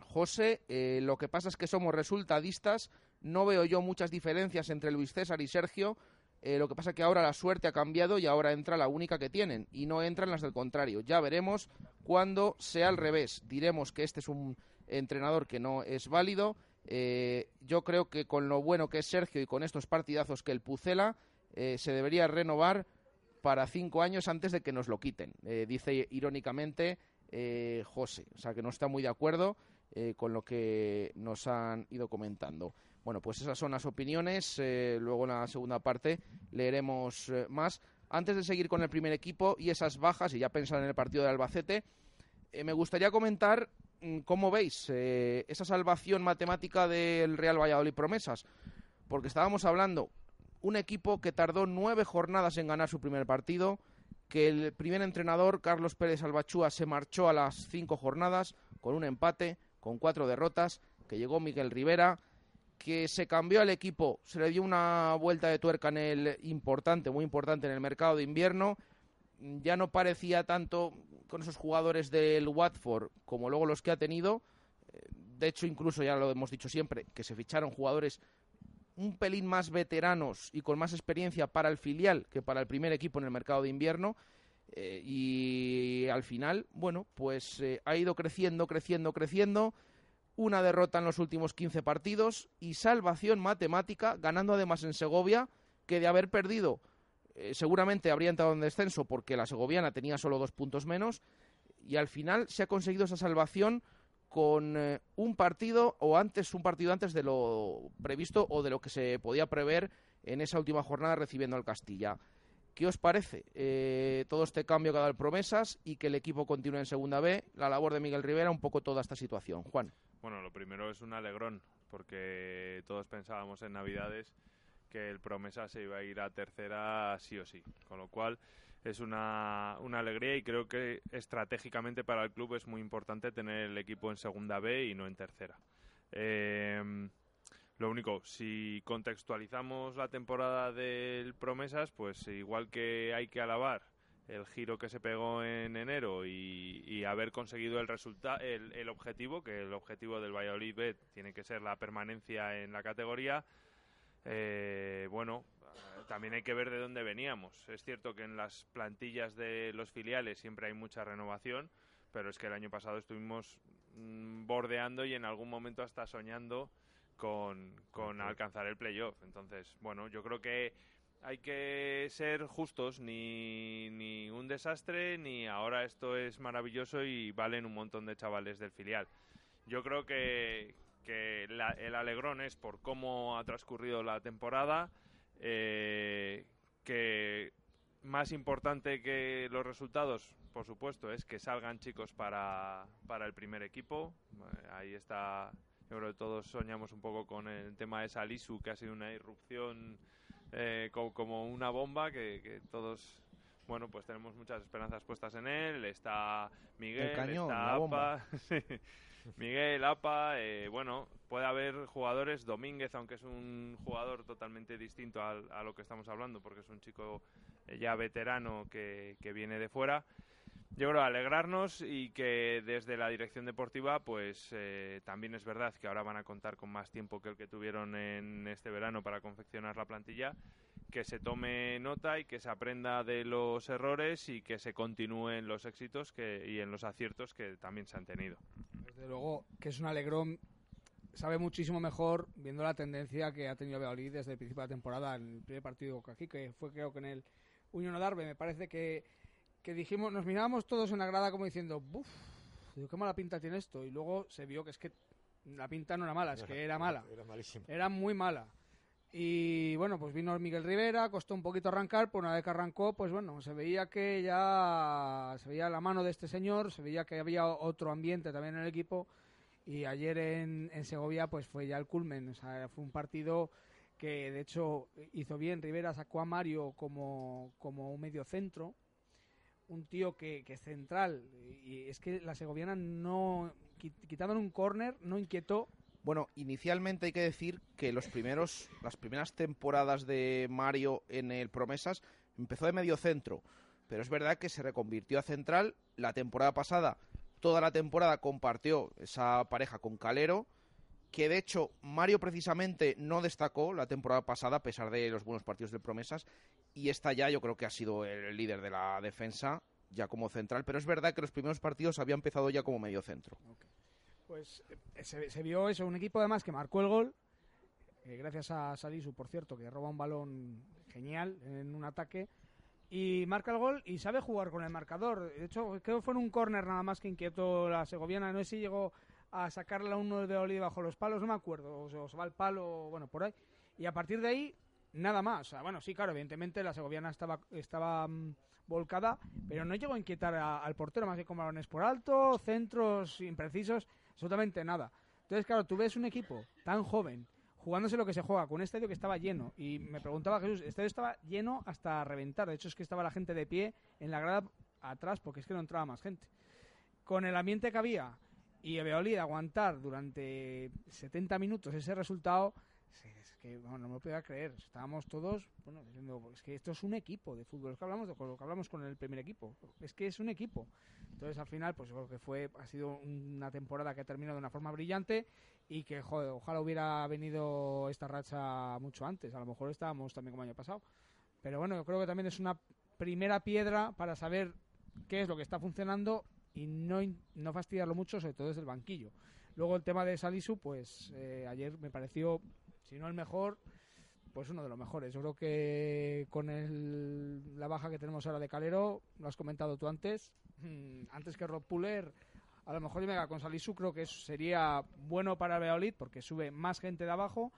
José, lo que pasa es que somos resultadistas. No veo yo muchas diferencias entre Luis César y Sergio. lo que pasa es que ahora la suerte ha cambiado y ahora entra la única que tienen y no entran las del contrario. Ya veremos cuando sea al revés. Diremos que este es un entrenador que no es válido. yo creo que con lo bueno que es Sergio y con estos partidazos que el Pucela, eh, se debería renovar para cinco años antes de que nos lo quiten, eh, dice irónicamente eh, José. O sea que no está muy de acuerdo con lo que nos han ido comentando. Bueno, pues esas son las opiniones. luego en la segunda parte leeremos más. Antes de seguir con el primer equipo y esas bajas, y ya pensar en el partido de Albacete, me gustaría comentar mm, cómo veis esa salvación matemática del Real Valladolid Promesas. Porque estábamos hablando un equipo que tardó nueve jornadas en ganar su primer partido, que el primer entrenador, Carlos Pérez Albachúa, se marchó a las cinco jornadas con un empate, con cuatro derrotas, que llegó Miguel Rivera, que se cambió al equipo, se le dio una vuelta de tuerca en el importante, muy importante en el mercado de invierno, ya no parecía tanto con esos jugadores del Watford como luego los que ha tenido, de hecho incluso ya lo hemos dicho siempre, que se ficharon jugadores un pelín más veteranos y con más experiencia para el filial que para el primer equipo en el mercado de invierno. Eh, y al final, bueno, pues eh, ha ido creciendo, creciendo, creciendo. Una derrota en los últimos 15 partidos y salvación matemática, ganando además en Segovia, que de haber perdido eh, seguramente habría entrado en descenso porque la segoviana tenía solo dos puntos menos y al final se ha conseguido esa salvación con un partido o antes un partido antes de lo previsto o de lo que se podía prever en esa última jornada recibiendo al Castilla. ¿Qué os parece eh, todo este cambio que ha dado el Promesas y que el equipo continúe en Segunda B? La labor de Miguel Rivera, un poco toda esta situación. Juan. Bueno, lo primero es un alegrón, porque todos pensábamos en Navidades que el Promesa se iba a ir a tercera sí o sí. Con lo cual es una, una alegría y creo que estratégicamente para el club es muy importante tener el equipo en segunda B y no en tercera. Eh, lo único, si contextualizamos la temporada del Promesas, pues igual que hay que alabar el giro que se pegó en enero y, haber conseguido el resultado, el, el objetivo, que el objetivo del Valladolid B tiene que ser la permanencia en la categoría. Eh, bueno, también hay que ver de dónde veníamos. Es cierto que en las plantillas de los filiales siempre hay mucha renovación, pero es que el año pasado estuvimos mm, bordeando y en algún momento hasta soñando con, con alcanzar el playoff. Entonces, bueno, yo creo que hay que ser justos, ni, ni un desastre, ni ahora esto es maravilloso y valen un montón de chavales del filial. Yo creo que, que la- el alegrón es por cómo ha transcurrido la temporada, eh, que más importante que los resultados, por supuesto, es que salgan chicos para, para el primer equipo. Eh, Ahí está, yo creo que todos soñamos un poco con el tema de Salisu, que ha sido una irrupción eh, co- como una bomba, que, que todos, bueno, pues tenemos muchas esperanzas puestas en él. Está Miguel, cañón, está. Apa. Miguel, Apa, eh, bueno, puede haber jugadores, Domínguez, aunque es un jugador totalmente distinto al- a, lo que estamos hablando, porque es un chico eh, ya veterano que, que viene de fuera. Yo creo alegrarnos y que desde la dirección deportiva, pues eh, también es verdad que ahora van a contar con más tiempo que el que tuvieron en este verano para confeccionar la plantilla, que se tome nota y que se aprenda de los errores y que se continúen los éxitos que, y en los aciertos que también se han tenido. Desde luego que es un alegrón. Sabe muchísimo mejor viendo la tendencia que ha tenido Valladolid desde el principio de la temporada, en el primer partido que aquí, que fue creo que en el Unión Odarbe. Me parece que, que dijimos, nos mirábamos todos en la grada como diciendo, ¡buf! Digo, qué mala pinta tiene esto. Y luego se vio que es que la pinta no era mala, es que era mala. Era malísima. Era muy mala. Y bueno, pues vino Miguel Rivera, costó un poquito arrancar, pero una vez que arrancó, pues bueno, se veía que ya se veía la mano de este señor, se veía que había otro ambiente también en el equipo. Y ayer en, en Segovia, pues fue ya el culmen. O sea, fue un partido que de hecho hizo bien. Rivera sacó a Mario como, como un medio centro, un tío que, que es central. Y es que la segoviana no, qui- quitando un córner, no inquietó Bueno, inicialmente hay que decir que los primeros, las primeras temporadas de Mario en el Promesas empezó de medio centro, pero es verdad que se reconvirtió a central. La temporada pasada, toda la temporada compartió esa pareja con Calero, que de hecho Mario precisamente no destacó la temporada pasada a pesar de los buenos partidos del Promesas, y esta ya yo creo que ha sido el líder de la defensa ya como central, pero es verdad que los primeros partidos había empezado ya como medio centro. Pues eh, se, se vio eso, un equipo además que marcó el gol, eh, gracias a Salisu, por cierto, que roba un balón genial en un ataque, y marca el gol y sabe jugar con el marcador. De hecho, creo que fue en un córner nada más que inquietó la segoviana, no sé si llegó a sacarle a uno de Oli bajo los palos, no me acuerdo, o se, va al palo, bueno, por ahí. Y a partir de ahí, nada más. O sea, bueno, sí, claro, evidentemente la segoviana estaba, estaba mm, volcada, pero no llegó a inquietar al portero, más que con balones por alto, centros imprecisos, absolutamente nada. Entonces, claro, tú ves un equipo tan joven jugándose lo que se juega con un estadio que estaba lleno. Y me preguntaba Jesús, el estadio estaba lleno hasta reventar. De hecho, es que estaba la gente de pie en la grada atrás porque es que no entraba más gente. Con el ambiente que había y de aguantar durante 70 minutos ese resultado, es- que bueno, no me lo podía creer. Estábamos todos, bueno, diciendo, es que esto es un equipo de fútbol. Es que hablamos de lo que hablamos con el primer equipo. Es que es un equipo. Entonces, al final, pues creo que fue, ha sido una temporada que ha terminado de una forma brillante y que, joder, ojalá hubiera venido esta racha mucho antes. A lo mejor estábamos también como el año pasado. Pero bueno, yo creo que también es una primera piedra para saber qué es lo que está funcionando y no, no fastidiarlo mucho, sobre todo desde el banquillo. Luego el tema de Salisu, pues eh, ayer me pareció, si no el mejor, pues uno de los mejores. Yo creo que con el- la baja que tenemos ahora de Calero, lo has comentado tú antes, mm, antes que Rob Puller, a lo mejor yo me quedo con Salisu, creo que sería bueno para Valladolid porque sube más gente de abajo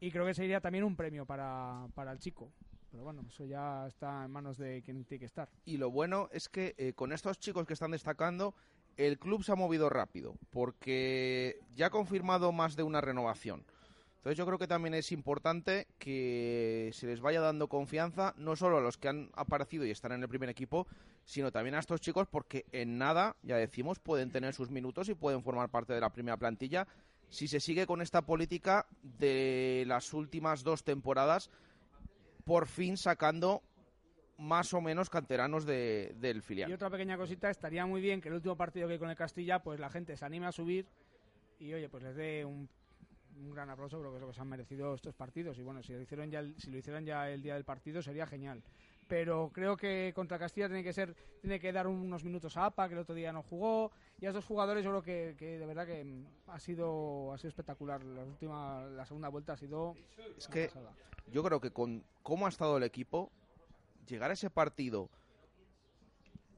y creo que sería también un premio para, para el chico. Pero bueno, eso ya está en manos de quien tiene que estar. Y lo bueno es que eh, con estos chicos que están destacando, el club se ha movido rápido, porque ya ha confirmado más de una renovación. Entonces yo creo que también es importante que se les vaya dando confianza, no solo a los que han aparecido y están en el primer equipo, sino también a estos chicos, porque en nada, ya decimos, pueden tener sus minutos y pueden formar parte de la primera plantilla si se sigue con esta política de las últimas dos temporadas, por fin sacando más o menos canteranos de- del Y filial. otra pequeña cosita, estaría muy bien que el último partido que hay con el Castilla, pues la gente se anime a subir y oye, pues les dé un, un gran aplauso, creo es lo que se han merecido estos partidos. Y bueno, si lo hicieron ya, si lo hicieran ya el día del partido sería genial. Pero creo que contra Castilla tiene que ser, tiene que dar unos minutos a APA, que el otro día no jugó. Y a estos jugadores yo creo que, que de verdad que mm, ha sido, ha sido espectacular. La última, la segunda vuelta ha sido Es que pasada. yo creo que con cómo ha estado el equipo, llegar a ese partido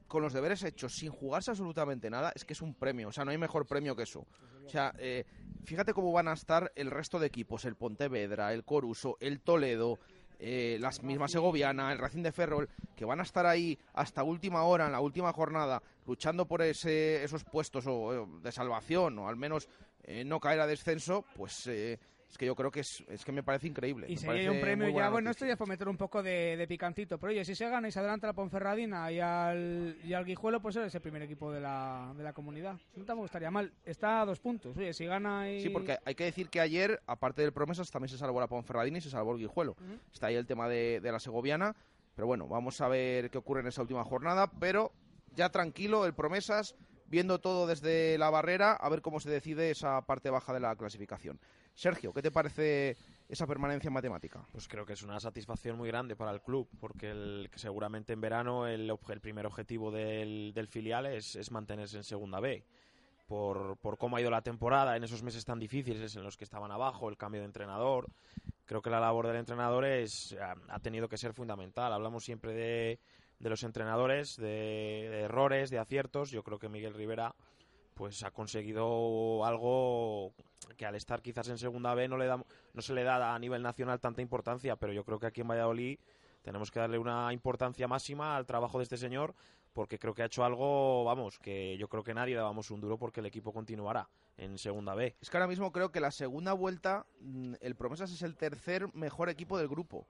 con los deberes hechos, sin jugarse absolutamente nada, es que es un premio. O sea, no hay mejor premio que eso. O sea, eh, fíjate cómo van a estar el resto de equipos, el Pontevedra, el Coruso, el Toledo, eh, las mismas Segoviana, el Racing de Ferrol, que van a estar ahí hasta última hora, en la última jornada, luchando por ese, esos puestos o, de salvación, o al menos eh, no caer a descenso, pues eh, es que yo creo que es, es que me parece increíble. Y me sería un premio ya, bueno, noticia. esto ya es para meter un poco de, de picancito, pero oye, si se gana y se adelanta la Ponferradina y al, y al Guijuelo, pues es el primer equipo de la, de la comunidad. No tampoco estaría mal, está a dos puntos, oye, si gana y... Sí, porque hay que decir que ayer, aparte del Promesas, también se salvó la Ponferradina y se salvó el Guijuelo. Está ahí el tema de, de la Segoviana, pero bueno, vamos a ver qué ocurre en esa última jornada, pero ya tranquilo, el Promesas, viendo todo desde la barrera, a ver cómo se decide esa parte baja de la clasificación. Sergio, ¿qué te parece esa permanencia en matemática? Pues creo que es una satisfacción muy grande para el club, porque el, seguramente en verano el, primer objetivo del, filial es, mantenerse en segunda B. Por, cómo ha ido la temporada en esos meses tan difíciles en los que estaban abajo, el cambio de entrenador. Creo que la labor del entrenador es, ha, tenido que ser fundamental. Hablamos siempre de, los entrenadores, de errores, de aciertos. Yo creo que Miguel Rivera pues ha conseguido algo que al estar quizás en segunda B no le da no se le da a nivel nacional tanta importancia, pero yo creo que aquí en Valladolid tenemos que darle una importancia máxima al trabajo de este señor porque creo que ha hecho algo, vamos, que yo creo que nadie dábamos un duro porque el equipo continuará en segunda B. Es que ahora mismo creo que la segunda vuelta, mm, el Promesas es el tercer mejor equipo del grupo.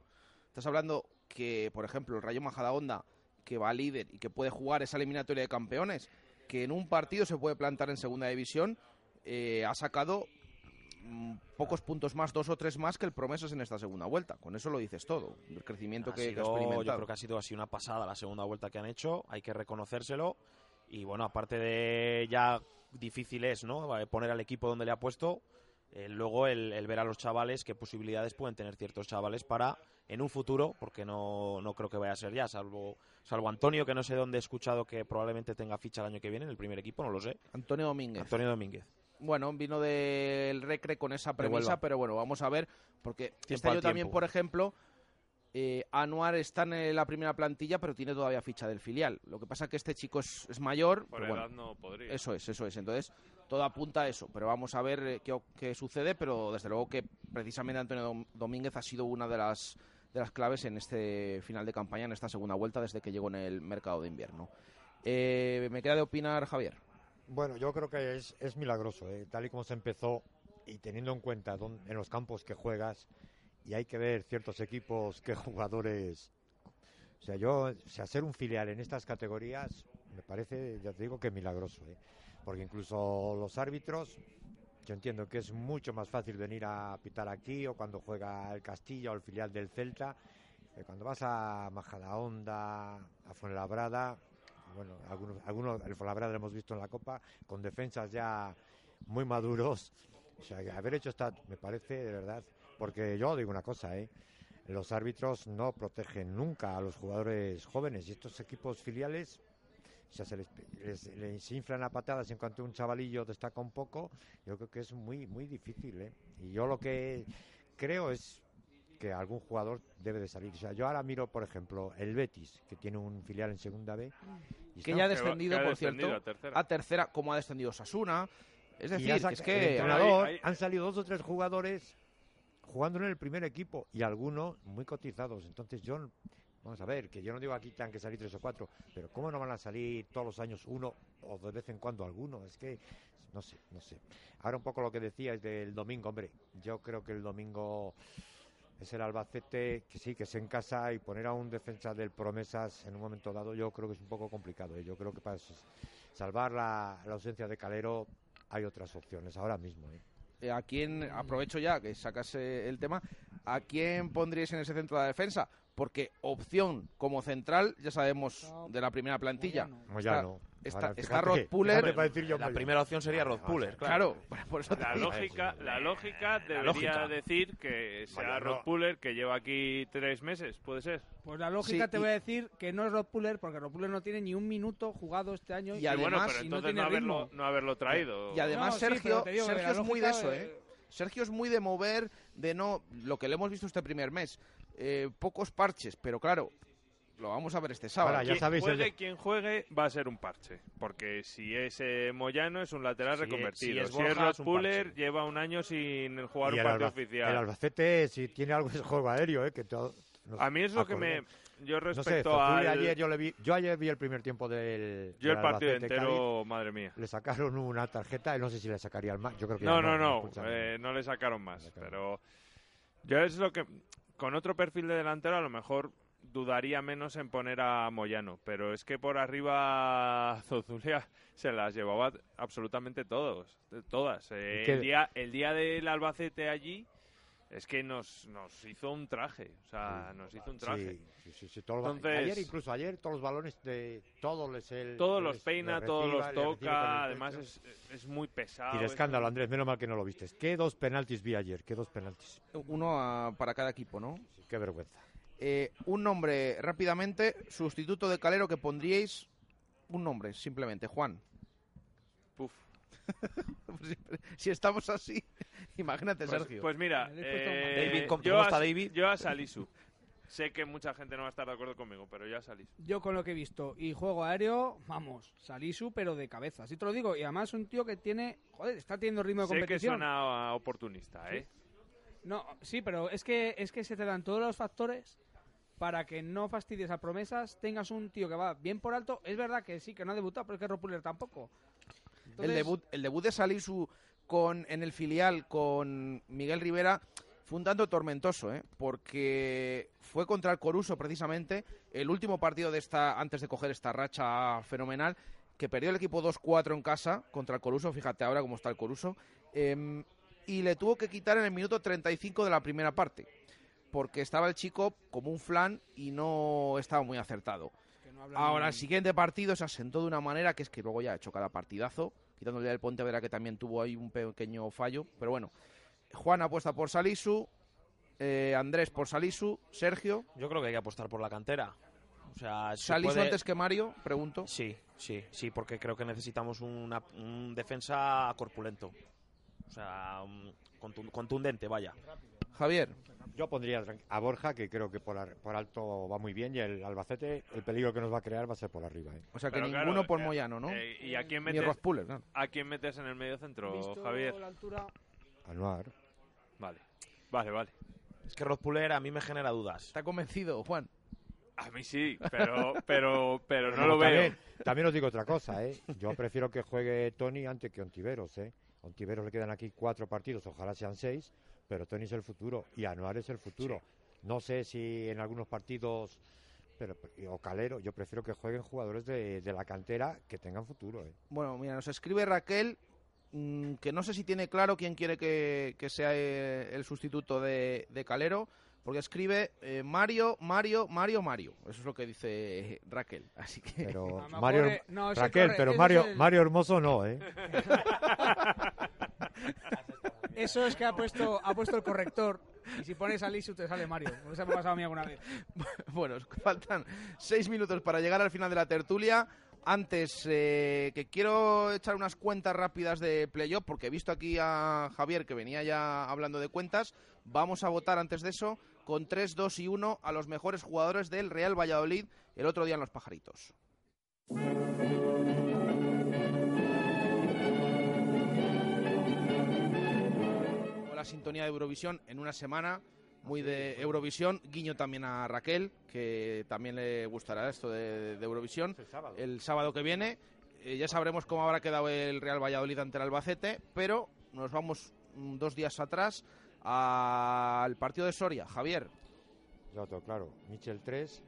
Estás hablando que, por ejemplo, el Rayo Majadahonda, que va líder y que puede jugar esa eliminatoria de campeones, que en un partido se puede plantar en segunda división, eh, ha sacado mm, pocos puntos más, dos o tres más que el Promesas en esta segunda vuelta. Con eso lo dices todo, el crecimiento Ha que, que ha sido- yo experimentado. creo que ha sido así una pasada la segunda vuelta que han hecho, hay que reconocérselo y bueno, aparte de ya difícil es, ¿no? Eh, Poner al equipo donde le ha puesto, eh, luego el, el ver a los chavales qué posibilidades pueden tener ciertos chavales para en un futuro, porque no, no creo que vaya a ser ya, salvo salvo Antonio, que no sé dónde he escuchado que probablemente tenga ficha el año que viene en el primer equipo, no lo sé. Antonio Domínguez. Antonio Domínguez. Bueno, vino del Recre con esa premisa, pero bueno, vamos a ver, porque Tiempo este año también, por ejemplo, eh, Anuar está en la primera plantilla, pero tiene todavía ficha del filial. Lo que pasa que este chico es, es mayor, Por pero edad bueno, no podría. eso es, eso es. Entonces, todo apunta a eso, pero vamos a ver eh, qué, qué sucede, pero desde luego que precisamente Antonio Dom- Domínguez ha sido una de las de las claves en este final de campaña, en esta segunda vuelta, desde que llegó en el mercado de invierno. Eh, me queda de opinar Javier. Bueno, yo creo que es, es milagroso, ¿eh? tal y como se empezó y teniendo en cuenta dón- en los campos que juegas y hay que ver ciertos equipos que jugadores... O sea, yo, o sea, ser un filial en estas categorías me parece, ya te digo, que milagroso, ¿eh? porque incluso los árbitros, yo entiendo que es mucho más fácil venir a pitar aquí o cuando juega el Castilla o el filial del Celta, que cuando vas a Majadahonda, a Fuenlabrada, bueno, algunos, algunos, el Fuenlabrada lo hemos visto en la Copa, con defensas ya muy maduros. O sea, que haber hecho esta, me parece, de verdad, porque yo digo una cosa, ¿eh? Los árbitros no protegen nunca a los jugadores jóvenes y estos equipos filiales sea, se les, les- les inflan a patadas en cuanto un chavalillo destaca un poco. Yo creo que es muy, muy difícil, ¿eh? Y yo lo que creo es que algún jugador debe de salir. O sea, yo ahora miro, por ejemplo, el Betis, que tiene un filial en segunda B. y que está- ya ha descendido, por cierto, a tercera. como ha descendido Sasuna. Es decir, que es el que... entrenador, han salido dos o tres jugadores jugando en el primer equipo y algunos muy cotizados. Entonces yo, vamos a ver, que yo no digo aquí tengan que salir tres o cuatro, pero ¿cómo no van a salir todos los años uno o de vez en cuando alguno? Es que, no sé, no sé. Ahora un poco lo que decías del domingo, hombre, yo creo que el domingo es el Albacete, que sí, que es en casa y poner a un defensa del Promesas en un momento dado, yo creo que es un poco complicado. ¿eh? Yo creo que para salvar la, ausencia de Calero hay otras opciones ahora mismo. ¿eh? Eh, ¿A quién, aprovecho ya que sacas eh, el tema, ¿a quién pondríais en ese centro de defensa? Porque opción como central, ya sabemos de la primera plantilla. Moyano. Está, Ahora, está, fíjate Rod Puller. La primera opción sería Rod Puller, Claro, por eso te La digo. lógica, la lógica debería lógica. decir que sea. Rod Puller, que lleva aquí tres meses, ¿puede ser? Pues la lógica Sí, te y- voy a decir que no es Rod Puller, porque Rod Puller no tiene ni un minuto jugado este año. Y bueno, además- pero y no entonces tiene no, haberlo, ritmo. no haberlo traído. Y además No, sí, Sergio, pero Sergio es muy de eso, eh, ¿eh? Sergio es muy de mover, de no... Lo que le hemos visto este primer mes. Eh, pocos parches, pero claro, lo vamos a ver este sábado. Ahora, ya Quien sabéis juegue de- quien juegue va a ser un parche, porque si es eh, Moyano es un lateral Si es- reconvertido. si es Si Borja, es Rod es un Puller parche. lleva un año sin jugar Y un partido oficial. el Albacete, si tiene algo, es juego aéreo, ¿eh? Que todo, a mí es lo que me... Yo No sé, respecto al... ayer yo le vi, yo ayer vi el primer tiempo del yo del el partido Albacete entero, madre mía. Le sacaron una tarjeta y no sé si le sacaría el más. Yo creo que No, no, no, eh, no le sacaron más, sacaron. pero yo es lo que con otro perfil de delantero a lo mejor dudaría menos en poner a Moyano, pero es que por arriba Zozulia se las llevaba absolutamente todos, todas. Eh, ¿Y qué- el día el día del Albacete allí es que nos, nos hizo un traje, o sea, nos hizo un traje. Sí, sí, sí, Entonces- ayer incluso ayer todos los balones de todos les el, Todos los les- peina, les todos reciba, los el toca, además es, es muy pesado. y es escándalo, Andrés, menos mal que no lo viste. ¿Qué dos penaltis vi ayer? ¿Qué dos penaltis? Uno a- para cada equipo, ¿no? Sí, qué vergüenza. Eh, un nombre rápidamente, sustituto de Calero que pondríais un nombre, simplemente, Juan. Puf. si estamos así, imagínate, Pues, Sergio. pues mira, eh, David, ¿cómo- yo, cómo a, está David? yo a Salisu. Sé que mucha gente no va a estar de acuerdo conmigo, pero yo a Salisu. Yo con lo que he visto y juego aéreo, vamos, Salisu, pero de cabeza. Así te lo digo. Y además un tío que tiene, joder, está teniendo ritmo de Sé que competición. suena oportunista, ¿eh? No, sí, pero es que es que se te dan todos los factores para que no fastidies a promesas, tengas un tío que va bien por alto. Es verdad que sí, que no ha debutado, pero es que Ropuller tampoco. el, debut, el debut de Salisu con, en el filial con Miguel Rivera fue un tanto tormentoso, ¿eh? porque fue contra el Coruso precisamente, el último partido de esta antes de coger esta racha fenomenal, que perdió el equipo 2-4 en casa contra el Coruso, fíjate ahora cómo está el Coruso, em, y le tuvo que quitar en el minuto 35 de la primera parte, porque estaba el chico como un flan y no estaba muy acertado. que no habla Ahora, el siguiente partido se asentó de una manera que es que luego ya ha hecho cada partidazo, quitándole el Pontevedra que también tuvo ahí un pequeño fallo, pero bueno. Juan apuesta por Salisu, eh, Andrés por Salisu, Sergio. Yo creo que hay que apostar por la cantera. O sea, se ¿Salisu puede- antes que Mario? Pregunto. Sí, sí, sí, porque creo que necesitamos una- un defensa corpulento. O sea, un contun- contundente, vaya. Javier. Yo pondría a Borja, que creo que por, ar- por alto va muy bien, y el Albacete, el peligro que nos va a crear va a ser por arriba. ¿eh? O sea que Pero ninguno claro, por eh, Moyano, ¿no? eh, ¿Y a quién Ni metes, claro. a quién metes en el medio centro, visto Javier? la altura, Anuar. Vale, vale, vale. Es que Rod Puller a mí me genera dudas. ¿Está convencido, Juan? A mí sí, pero, pero, pero no lo veo. también, también os digo otra cosa, ¿eh? Yo prefiero que juegue Tony antes que Ontiveros, ¿eh? Ontiveros le quedan aquí cuatro partidos, ojalá sean seis, pero Tony es el futuro y Anuar es el futuro. No sé si en algunos partidos, pero o Calero, yo prefiero que jueguen jugadores de, de la cantera que tengan futuro, ¿eh? Bueno, mira, nos escribe Raquel mm, que no sé si tiene claro quién quiere que, que sea eh, el sustituto de, de Calero, porque escribe eh, Mario, Mario, Mario, Mario. Eso es lo que dice eh, Raquel. Así que Pero Mario, no, Raquel, corre- pero Mario, el- Mario Hermoso no, ¿eh? Eso es que ha puesto, ha puesto el corrector. Y si pones Salisu te sale Mario. Eso me ha pasado a mí alguna vez. Bueno, faltan seis minutos para llegar al final de la tertulia. antes eh, que quiero echar unas cuentas rápidas de playoff, porque he visto aquí a Javier que venía ya hablando de cuentas. Vamos a votar antes de eso con 3, 2 y 1 a los mejores jugadores del Real Valladolid el otro día en los pajaritos. La sintonía de Eurovisión en una semana muy de Eurovisión. Guiño también a Raquel, que también le gustará esto de, de Eurovisión. El sábado. que viene. Eh, ya sabremos cómo habrá quedado el Real Valladolid ante el Albacete, pero nos vamos mm, dos días atrás al partido de Soria. Javier. Todo claro. Michel 3,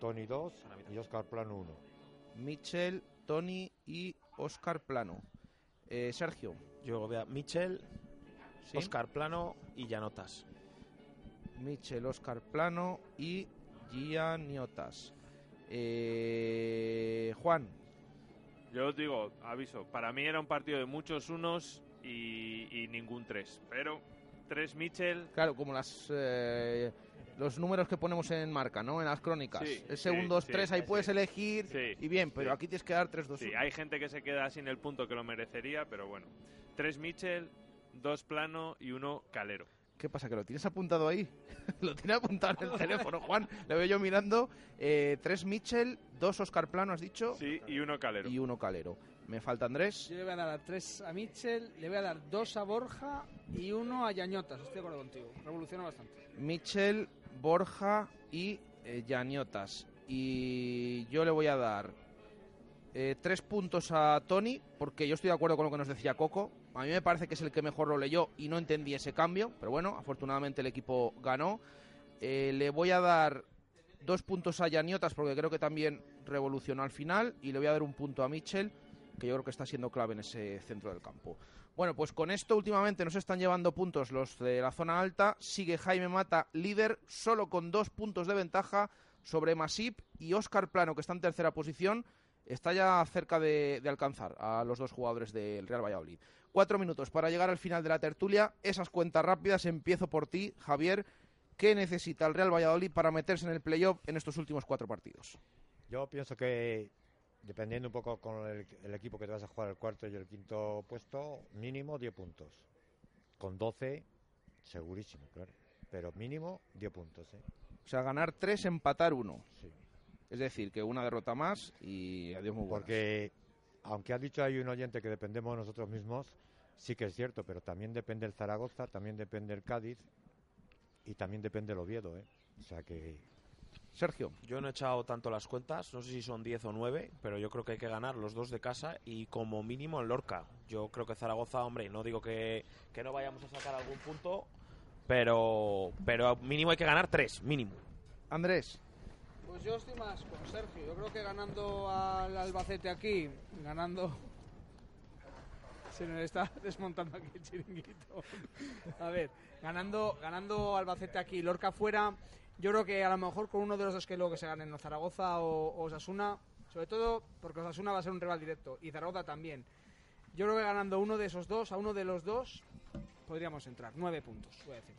Tony 2 y Oscar Plano 1. Michel, Tony y Oscar Plano. Eh, Sergio. Yo veo a Michel, Sí. Oscar Plano y Llanotas. Michel, Oscar Plano y Gianiotas. Eh, Juan. Yo os digo, aviso, para mí era un partido de muchos unos y, y ningún tres. Pero tres Mitchell, Claro, como las eh, los números que ponemos en marca, ¿no? En las crónicas. Sí, Ese sí, 1, 2, sí, 3, ahí sí. puedes elegir Sí, y bien, pero sí. aquí tienes que dar 3, 2, sí, 1. hay gente que se queda sin el punto que lo merecería, pero bueno. Tres Mitchell, dos Plano y uno Calero. ¿Qué pasa? ¿Que lo tienes apuntado ahí? lo tiene apuntado en el teléfono, Juan. Lo veo yo mirando. Eh, 3 Mitchell, 2 Oscar Plano, has dicho. Sí, y uno Calero. Y uno Calero. Me falta Andrés. Yo le voy a dar a tres a Mitchell, le voy a dar dos a Borja y uno a Yañotas. Estoy de acuerdo contigo. Revoluciona bastante. Michel, Borja y eh, Yaniotas. Y yo le voy a dar eh, tres puntos a Tony, porque yo estoy de acuerdo con lo que nos decía Coco. A mí me parece que es el que mejor lo leyó y no entendí ese cambio, pero bueno, afortunadamente el equipo ganó. Eh, le voy a dar dos puntos a Yaniotas, porque creo que también revolucionó al final, y le voy a dar un punto a Michel, que yo creo que está siendo clave en ese centro del campo. Bueno, pues con esto últimamente nos están llevando puntos los de la zona alta. Sigue Jaime Mata líder, solo con dos puntos de ventaja sobre Masip y Óscar Plano, que está en tercera posición. Está ya cerca de, de alcanzar a los dos jugadores del Real Valladolid. Cuatro minutos para llegar al final de la tertulia. Esas cuentas rápidas. Empiezo por ti, Javier. ¿Qué necesita el Real Valladolid para meterse en el playoff en estos últimos cuatro partidos? Yo pienso que, dependiendo un poco con el, el equipo que te vas a jugar el cuarto y el quinto puesto, mínimo 10 puntos. Con 12, segurísimo, claro. Pero mínimo 10 puntos. ¿eh? O sea, ganar tres, empatar uno. Sí. Es decir, que una derrota más y adiós muy buenas. Porque, aunque ha dicho ahí un oyente que dependemos de nosotros mismos, sí que es cierto, pero también depende el Zaragoza, también depende el Cádiz y también depende el Oviedo. ¿eh? O sea que Sergio. Yo no he echado tanto las cuentas, no sé si son 10 o 9, pero yo creo que hay que ganar los dos de casa y como mínimo en Lorca. Yo creo que Zaragoza, hombre, no digo que, que no vayamos a sacar algún punto, pero, pero mínimo hay que ganar tres, mínimo. Andrés. Pues yo estoy más con Sergio. Yo creo que ganando al Albacete aquí, ganando. Se nos está desmontando aquí el chiringuito. A ver, ganando, ganando Albacete aquí, Lorca fuera. Yo creo que a lo mejor con uno de los dos que luego que se ganen, o Zaragoza o, o Osasuna, sobre todo porque Osasuna va a ser un rival directo y Zaragoza también. Yo creo que ganando uno de esos dos, a uno de los dos, podríamos entrar. Nueve puntos, voy a decir.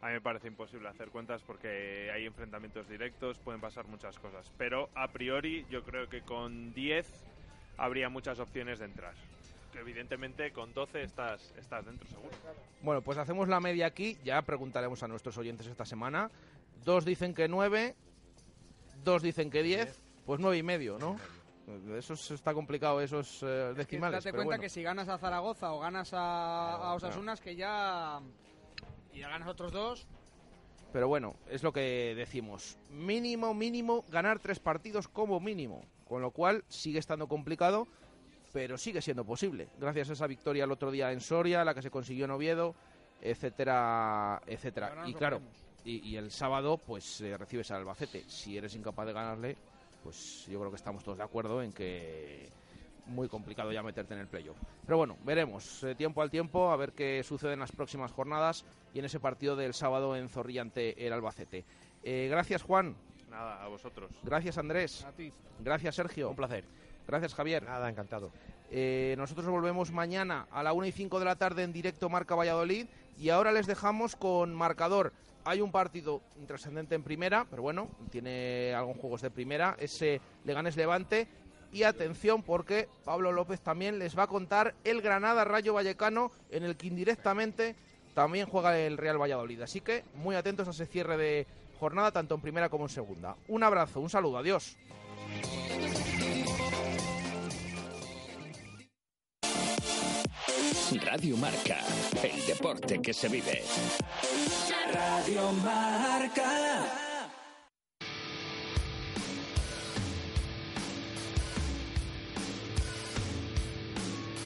A mí me parece imposible hacer cuentas porque hay enfrentamientos directos, pueden pasar muchas cosas. Pero a priori yo creo que con 10 habría muchas opciones de entrar. Que evidentemente con 12 estás, estás dentro seguro. Bueno, pues hacemos la media aquí. Ya preguntaremos a nuestros oyentes esta semana. Dos dicen que nueve, dos dicen que diez, pues nueve y medio, ¿no? Eso es- está complicado, esos eh, Que decimales. date pero cuenta bueno. que si ganas a Zaragoza o ganas a, a Osasuna es que ya... Y ya ganas otros dos, Pero bueno, es lo que decimos. Mínimo, mínimo, ganar tres partidos como mínimo. Con lo cual sigue estando complicado, pero sigue siendo posible. Gracias a esa victoria el otro día en Soria, la que se consiguió en Oviedo, etcétera, etcétera. Y claro. Y, y el sábado pues eh, recibes al Albacete. Si eres incapaz de ganarle, pues yo creo que estamos todos de acuerdo en que muy complicado ya meterte en el playoff. Pero bueno, veremos eh, tiempo al tiempo a ver qué sucede en las próximas jornadas y en ese partido del sábado en Zorrilla ante el Albacete. Eh, gracias Juan, Nada, a vosotros. gracias Andrés, a ti. gracias Sergio, Un placer. gracias Javier. nada, encantado. Eh, nosotros volvemos mañana a la 1 y 5 de la tarde en directo Marca Valladolid Y ahora les dejamos con marcador. Hay un partido intrascendente en primera, pero bueno, tiene algún juegos de primera, ese Leganés Levante. Y atención porque Pablo López también les va a contar el Granada Rayo Vallecano en el que indirectamente también juega el Real Valladolid. Así que muy atentos a ese cierre de jornada tanto en primera como en segunda. Un abrazo, un saludo, adiós. Radio Marca, el deporte que se vive. Radio Marca.